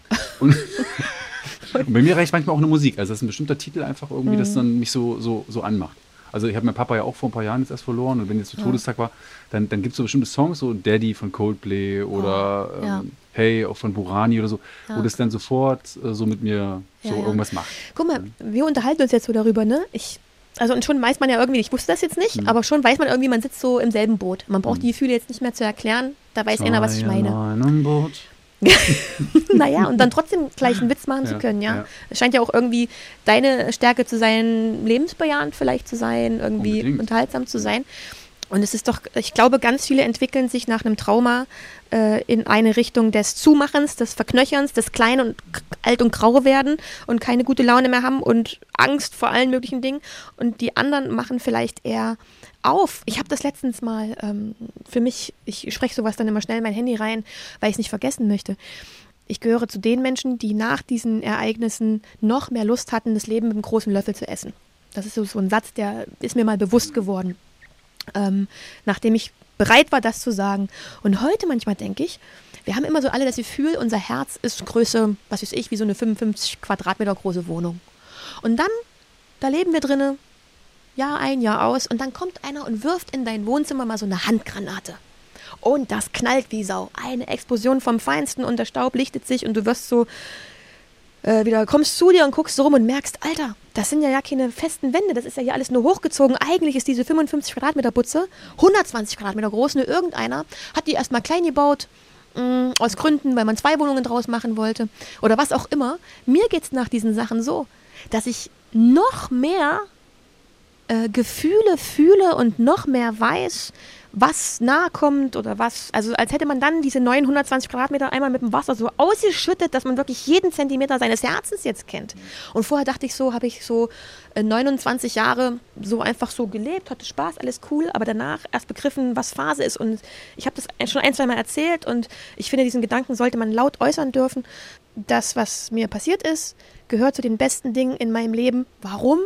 Und, [LAUGHS] und bei mir reicht manchmal auch eine Musik. Also das ist ein bestimmter Titel einfach irgendwie, das dann mich so, so, so anmacht. Also ich habe meinen Papa ja auch vor ein paar Jahren jetzt erst verloren und wenn jetzt so Todestag war, dann, dann gibt es so bestimmte Songs, so Daddy von Coldplay oder Oh, ja. ähm, Hey auch von Burani oder so, wo Ja. das dann sofort äh, so mit mir so Ja, ja. irgendwas macht. Guck mal, wir unterhalten uns jetzt so darüber, ne? Ich, also und schon weiß man ja irgendwie, ich wusste das jetzt nicht, aber schon weiß man irgendwie, man sitzt so im selben Boot. Man braucht die Gefühle jetzt nicht mehr zu erklären. Da weiß einer, was ich meine. [LAUGHS] naja, und dann trotzdem gleich einen Witz machen zu Ja, können, ja. ja. Es scheint ja auch irgendwie deine Stärke zu sein, lebensbejahend vielleicht zu sein, irgendwie Unbedingt. unterhaltsam zu sein. Und es ist doch, ich glaube, ganz viele entwickeln sich nach einem Trauma äh, in eine Richtung des Zumachens, des Verknöcherns, des Klein und alt und grau werden und keine gute Laune mehr haben und Angst vor allen möglichen Dingen. Und die anderen machen vielleicht eher auf. Ich habe das letztens mal ähm, für mich, ich spreche sowas dann immer schnell in mein Handy rein, weil ich es nicht vergessen möchte. Ich gehöre zu den Menschen, die nach diesen Ereignissen noch mehr Lust hatten, das Leben mit einem großen Löffel zu essen. Das ist so, so ein Satz, der ist mir mal bewusst geworden, ähm, nachdem ich bereit war, das zu sagen. Und heute manchmal denke ich, wir haben immer so alle das Gefühl, unser Herz ist Größe, was weiß ich, wie so eine 55 Quadratmeter große Wohnung. Und dann, da leben wir drinne, Jahr ein, Jahr aus, und dann kommt einer und wirft in dein Wohnzimmer mal so eine Handgranate. Und das knallt wie Sau. Eine Explosion vom Feinsten und der Staub lichtet sich und du wirst so äh, wieder, kommst zu dir und guckst so rum und merkst, Alter, das sind ja ja keine festen Wände, das ist ja hier alles nur hochgezogen. Eigentlich ist diese 55 Quadratmeter Butze 120 Quadratmeter groß, nur irgendeiner hat die erstmal klein gebaut, mh, aus Gründen, weil man zwei Wohnungen draus machen wollte oder was auch immer. Mir geht's nach diesen Sachen so, dass ich noch mehr äh, Gefühle fühle und noch mehr weiß, was nahe kommt oder was, also als hätte man dann diese 920 Quadratmeter einmal mit dem Wasser so ausgeschüttet, dass man wirklich jeden Zentimeter seines Herzens jetzt kennt. Und vorher dachte ich so, habe ich so äh, 29 Jahre so einfach so gelebt, hatte Spaß, alles cool, aber danach erst begriffen, was Phase ist. Und ich habe das schon ein, zwei Mal erzählt und ich finde, diesen Gedanken sollte man laut äußern dürfen. Das, was mir passiert ist, gehört zu den besten Dingen in meinem Leben. Warum?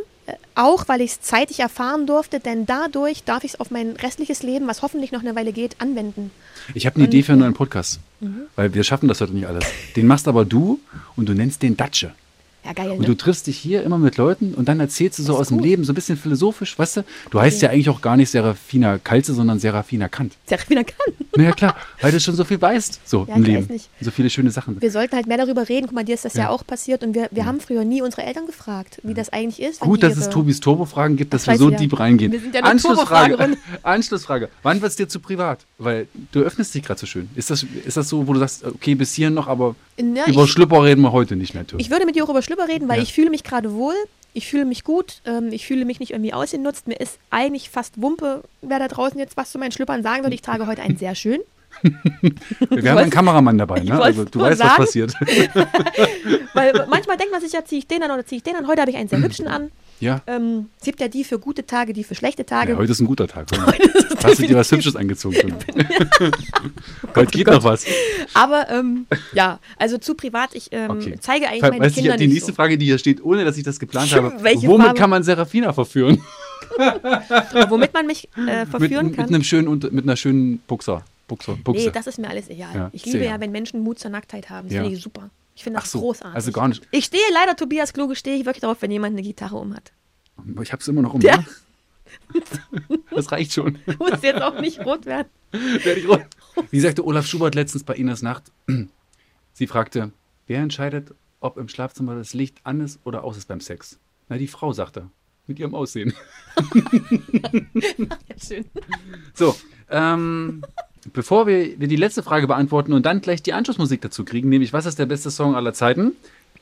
Auch weil ich es zeitig erfahren durfte, denn dadurch darf ich es auf mein restliches Leben, was hoffentlich noch eine Weile geht, anwenden. Ich habe eine Idee für einen neuen Podcast. Mhm. Weil wir schaffen das heute nicht alles. Den machst aber du und du nennst den Datsche. Ja, geil, Und ne? du triffst dich hier immer mit Leuten und dann erzählst du so aus dem gut. Leben, so ein bisschen philosophisch, weißt du? Du heißt ja eigentlich auch gar nicht Serafina Kalze, sondern Serafina Kant. Serafina kann. [LAUGHS] Na ja, klar, weil du schon so viel weißt, so Ja, im Leben. nicht. So viele schöne Sachen. Wir sollten halt mehr darüber reden. Guck mal, dir ist das ja, Ja. auch passiert und wir, wir haben früher nie unsere Eltern gefragt, wie das eigentlich ist. Gut, dass es Tobis Turbo-Fragen gibt, dass Das wir so deep reingehen. Wir sind ja Anschlussfrage. [LAUGHS] Anschlussfrage. Wann wird es dir zu privat? Weil du öffnest dich gerade so schön. Ist das, ist das so, wo du sagst, okay, bis hierhin noch, aber Na, über ich- Schlüpper reden wir heute nicht mehr, Tobi. Ich würde mit dir auch über Schlüpper reden, weil Ja. ich fühle mich gerade wohl. Ich fühle mich gut. Ähm, ich fühle mich nicht irgendwie ausgenutzt. Mir ist eigentlich fast Wumpe, wer da draußen jetzt was zu meinen Schlüppern sagen soll. Ich trage heute einen sehr schön. [LAUGHS] Wir haben einen Kameramann dabei, ne? [LAUGHS] Also du weißt, was sagen. passiert. [LAUGHS] Weil manchmal denkt man sich ja, ziehe ich den an oder ziehe ich den an. Heute habe ich einen sehr [CLEARS THROAT] hübschen an. Ja. Ähm, es gibt ja die für gute Tage, die für schlechte Tage. ja, heute ist ein guter Tag. [LAUGHS] Hast du dir was Hübsches angezogen? heute [LAUGHS] [LAUGHS] geht noch was. Aber ähm, ja, also zu privat. Ich ähm, Okay. zeige eigentlich meine du, Kinder die nicht nächste so. Frage, die hier steht, ohne dass ich das geplant habe. Welche Womit Farbe? kann man Serafina verführen? Womit man mich äh, Mit, verführen mit, kann. einem schönen, mit einer schönen Buchser. Buchse. Nee, das ist mir alles egal. Ja, ich liebe ja, wenn Menschen Mut zur Nacktheit haben. Das Ja. finde ich super. Ich finde das so, großartig. also gar nicht. Ich stehe leider, Tobias Kluge, stehe ich wirklich darauf, wenn jemand eine Gitarre um hat. Ich hab's immer noch um. Ja. ne? [LAUGHS] Das reicht schon. [LAUGHS] Muss jetzt auch nicht rot werden. [LAUGHS] Werd ich rot. Wie sagte Olaf Schubert letztens bei Ines Nacht? [CLEARS THROAT] Sie fragte, wer entscheidet, ob im Schlafzimmer das Licht an ist oder aus ist beim Sex? Na, die Frau sagte. Mit ihrem Aussehen. Ja, schön. So, ähm, bevor wir, die letzte Frage beantworten und dann gleich die Anschlussmusik dazu kriegen, nämlich was ist der beste Song aller Zeiten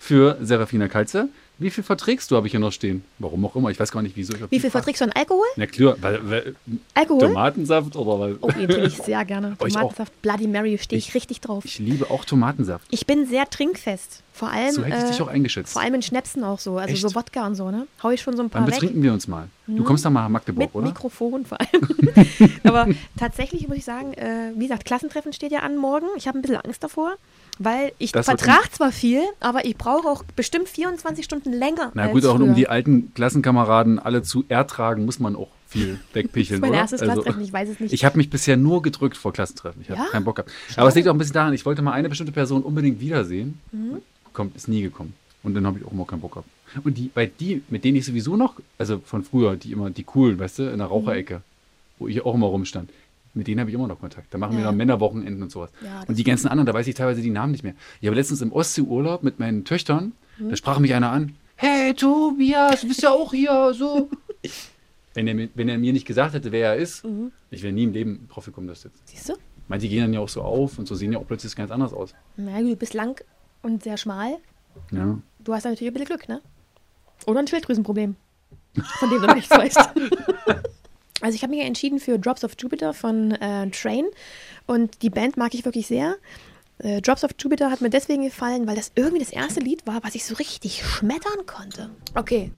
für Serafina Kalze? Wie viel verträgst du, habe ich hier noch stehen? Warum auch immer, ich weiß gar nicht, wieso. ich Wie viel verträgst du an Alkohol? Na klar, weil, weil Alkohol? Tomatensaft oder weil. Oh, den trinke ich sehr gerne. [LAUGHS] Tomatensaft, Bloody Mary, stehe ich, Ich- richtig drauf. Ich liebe auch Tomatensaft. Ich bin sehr trinkfest. Vor allem, So hätte ich äh, dich auch eingeschätzt. vor allem in Schnäpsen auch so. Also Echt? so Wodka und so, ne? Hau ich schon so ein paar weg. betrinken wir uns mal? Du kommst dann mal nach Magdeburg, Mit oder? Mikrofon vor allem. [LAUGHS] Aber tatsächlich muss ich sagen, äh, wie gesagt, Klassentreffen steht ja an morgen. Ich habe ein bisschen Angst davor, weil ich Das vertrage zwar viel, aber ich brauche auch bestimmt 24 Stunden länger. Na gut, auch um die alten Klassenkameraden alle zu ertragen, muss man auch viel Das [LAUGHS] wegpicheln, ist mein erstes Also, Klassentreffen, ich weiß es nicht. Ich habe mich bisher nur gedrückt vor Klassentreffen. Ich habe Ja? keinen Bock gehabt. Aber es liegt auch ein bisschen daran, ich wollte mal eine bestimmte Person unbedingt wiedersehen. Mhm. Kommt, ist nie gekommen. Und dann habe ich auch immer keinen Bock gehabt. Und die, bei die, mit denen ich sowieso noch, also von früher, die immer, die coolen, weißt du, in der Raucherecke, wo ich auch immer rumstand, mit denen habe ich immer noch Kontakt. Da machen wir Ja. dann Männerwochenenden und sowas. Ja, und die ganzen anderen, da weiß ich teilweise die Namen nicht mehr. Ich habe letztens im Ostseeurlaub mit meinen Töchtern, Mhm. da sprach mich einer an, hey Tobias, du bist ja auch hier, so. [LAUGHS] Wenn er, mir- wenn er mir nicht gesagt hätte, wer er ist, Mhm. ich wäre nie im Leben drauf gekommen, dass das. Siehst du? Manche gehen dann ja auch so auf und so sehen ja auch plötzlich ganz anders aus. Na gut, du bist lang und sehr schmal. Ja. Du hast natürlich ein bisschen Glück, ne? Oder ein Schilddrüsenproblem, von dem du noch nichts weißt. [LAUGHS] Also ich habe mich entschieden für Drops of Jupiter von äh, Train und die Band mag ich wirklich sehr. Äh, Drops of Jupiter hat mir deswegen gefallen, weil das irgendwie das erste Lied war, was ich so richtig schmettern konnte. Okay.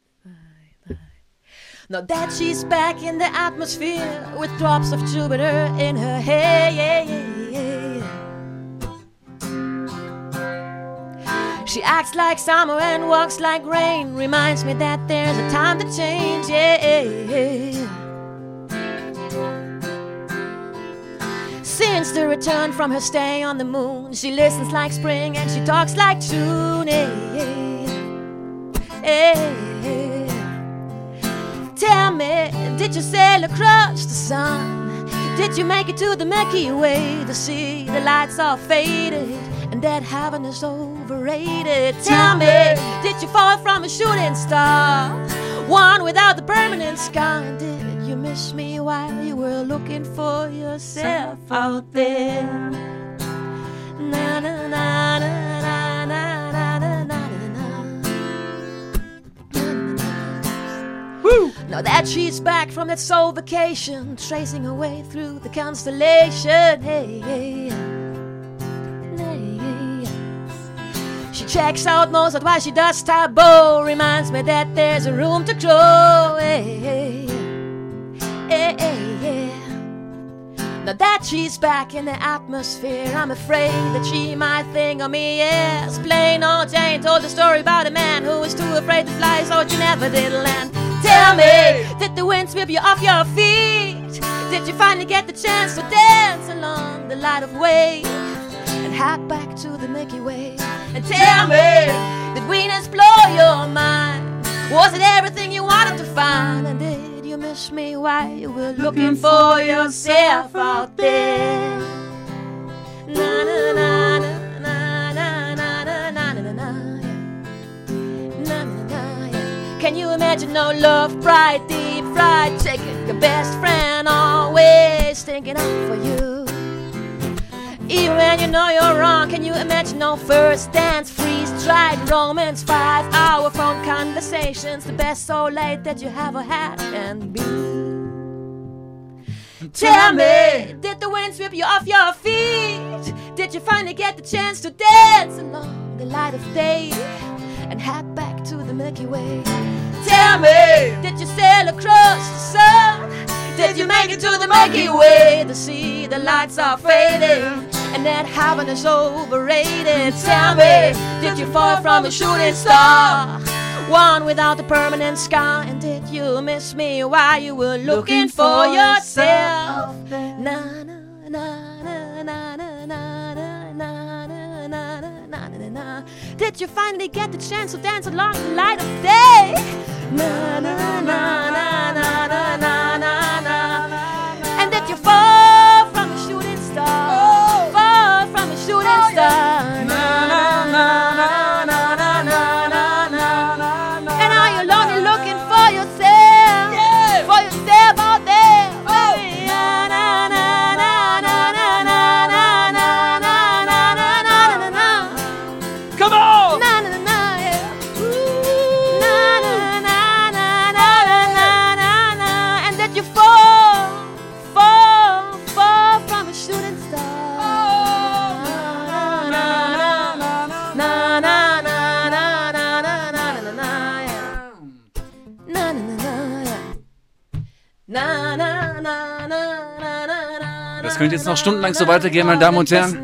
Now that she's back in the atmosphere with drops of Jupiter in her hair. She acts like summer and walks like rain. Reminds me that there's a time to change. Yeah. Since the return from her stay on the moon, she listens like spring and she talks like June. Yeah. Eh, eh. Tell me, did you sail across the sun? Did you make it to the Milky Way to see the lights all faded and that heaven is overrated? Tell me, did you fall from a shooting star? One without the permanent scar? Did you missed me while you were looking for yourself out there. Na na na na. Now that she's back from that soul vacation, tracing her way through the constellation. Hey, hey, hey. She checks out most of why she does taboo. Reminds me that there's a room to grow. Hey, hey hey. Now that she's back in the atmosphere, I'm afraid that she might think of me as plain old Jane. Told a story about a man who was too afraid to fly, so she never did land. Tell me, did the wind sweep you off your feet? Did you finally get the chance to dance along the light of way? and hop back to the Milky Way. And tell me, did Venus blow your mind? Was it everything you wanted to find? And did miss me while you were looking for yourself out there? Na na na na na na na na na na na na na na. Can you imagine no love, pride, deep fried chicken? Your best friend always thinking out for you. Even when you know you're wrong, can you imagine no first dance, freeze dried romance, five hour phone conversations, the best so late that you ever had and be? Tell me, did the wind sweep you off your feet? Did you finally get the chance to dance along the light of day and head back to the Milky Way? Tell me, did you sail across the sun? Did you make it to the Milky Way to see the lights are fading and that heaven is overrated? Tell me, did you fall from a shooting star? One without a permanent scar, and did you miss me while you were looking for yourself? Na na na na na na na na na na na na na. Did you finally get the chance to dance along the light of day? Na na na na na na na könnte jetzt noch stundenlang so weitergehen, meine Damen und Herren.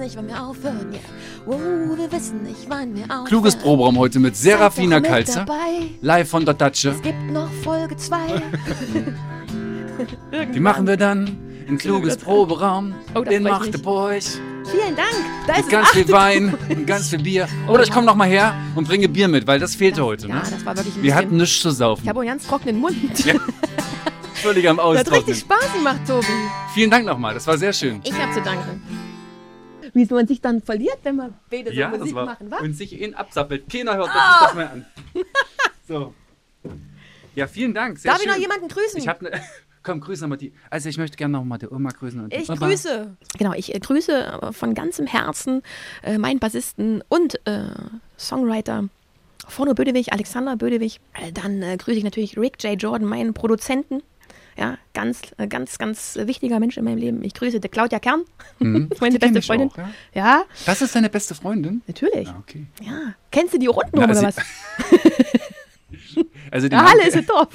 Oh. Kluges Proberaum heute mit Serafina Kalzer. Live von der Datsche. Es gibt noch Folge 2. Die [LAUGHS] machen wir dann. Ein kluges [LAUGHS] Proberaum. Oh, ich der Boy. Vielen Dank. Da ist Mit ganz viel Wein und ganz viel Bier. Oder ich komme noch mal her und bringe Bier mit, weil das fehlte heute. Ja, Ne? das war wirklich ein Wir hatten nichts zu Ich saufen. habe einen ganz trockenen Mund. Ja. [LAUGHS] Völlig am Das hat richtig. Spaß gemacht, Tobi. Vielen Dank nochmal, das war sehr schön. Ich habe zu danken. Wie man sich dann verliert, wenn man beide so Ja, das Musik war. machen, was? Und sich ihn absappelt. Keiner hört das nicht mehr an. [LAUGHS] So. Ja, vielen Dank. Sehr Darf ich schön. noch jemanden grüßen? Ich habe ne, [LAUGHS] Komm, grüße nochmal die. Also ich möchte gerne nochmal die Oma grüßen. Und die Ich Opa. grüße. Genau, ich äh, grüße äh, von ganzem Herzen äh, meinen Bassisten und äh, Songwriter Forno Bödewig, Alexander Bödewig. Äh, dann äh, grüße ich natürlich Rick J. Jordan, meinen Produzenten. Ja, ganz, äh, ganz, ganz äh, wichtiger Mensch in meinem Leben. Ich grüße die Claudia Kern, Mhm. [LAUGHS] meine Die beste Freundin. auch, ja? ja, Das ist deine beste Freundin? natürlich. Ja, okay. Ja. Kennst du die Runden Na, oder [LAUGHS] also- was? Also den Ja, Namen, Halle ist es Dorf.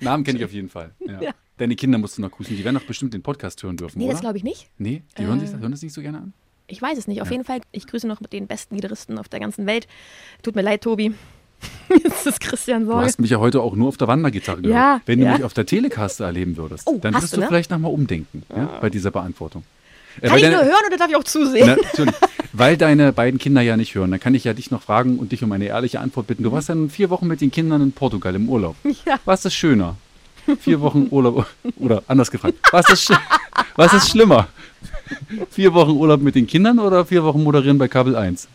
Namen kenne ich auf jeden Fall. Ja. Ja. Deine Kinder musst du noch grüßen. Die werden doch bestimmt den Podcast hören dürfen, Nee, oder? das glaube ich nicht. Nee, die hören, sich, Äh. hören das nicht so gerne an? Ich weiß es nicht. Auf jeden Fall, ich grüße noch den besten Gitarristen auf der ganzen Welt. Tut mir leid, Tobi. [LAUGHS] Jetzt ist Christian Du Sorge. hast mich ja heute auch nur auf der Wandergitarre gehört. Ja, Wenn du ja. mich auf der Telecaster erleben würdest, Oh, dann würdest du, du, ne? vielleicht nochmal umdenken ja, bei dieser Beantwortung. Äh, Kann weil ich deine- nur hören oder darf ich auch zusehen? Na, [LAUGHS] natürlich. Weil deine beiden Kinder ja nicht hören, dann kann ich ja dich noch fragen und dich um eine ehrliche Antwort bitten. Du warst dann vier Wochen mit den Kindern in Portugal im Urlaub. [LAUGHS] Ja. Was ist schöner? Vier Wochen Urlaub, oder anders gefragt, was ist, sch- was ist schlimmer? Vier Wochen Urlaub mit den Kindern oder vier Wochen moderieren bei Kabel 1?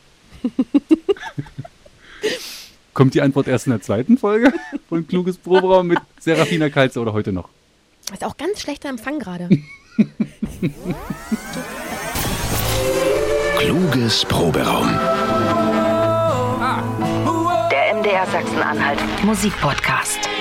Kommt die Antwort erst in der zweiten Folge von Kluges Proberaum mit Serafina Kalze oder heute noch? Ist auch ganz schlechter Empfang gerade. [LAUGHS] Kluges Proberaum. Der MDR Sachsen-Anhalt Musikpodcast.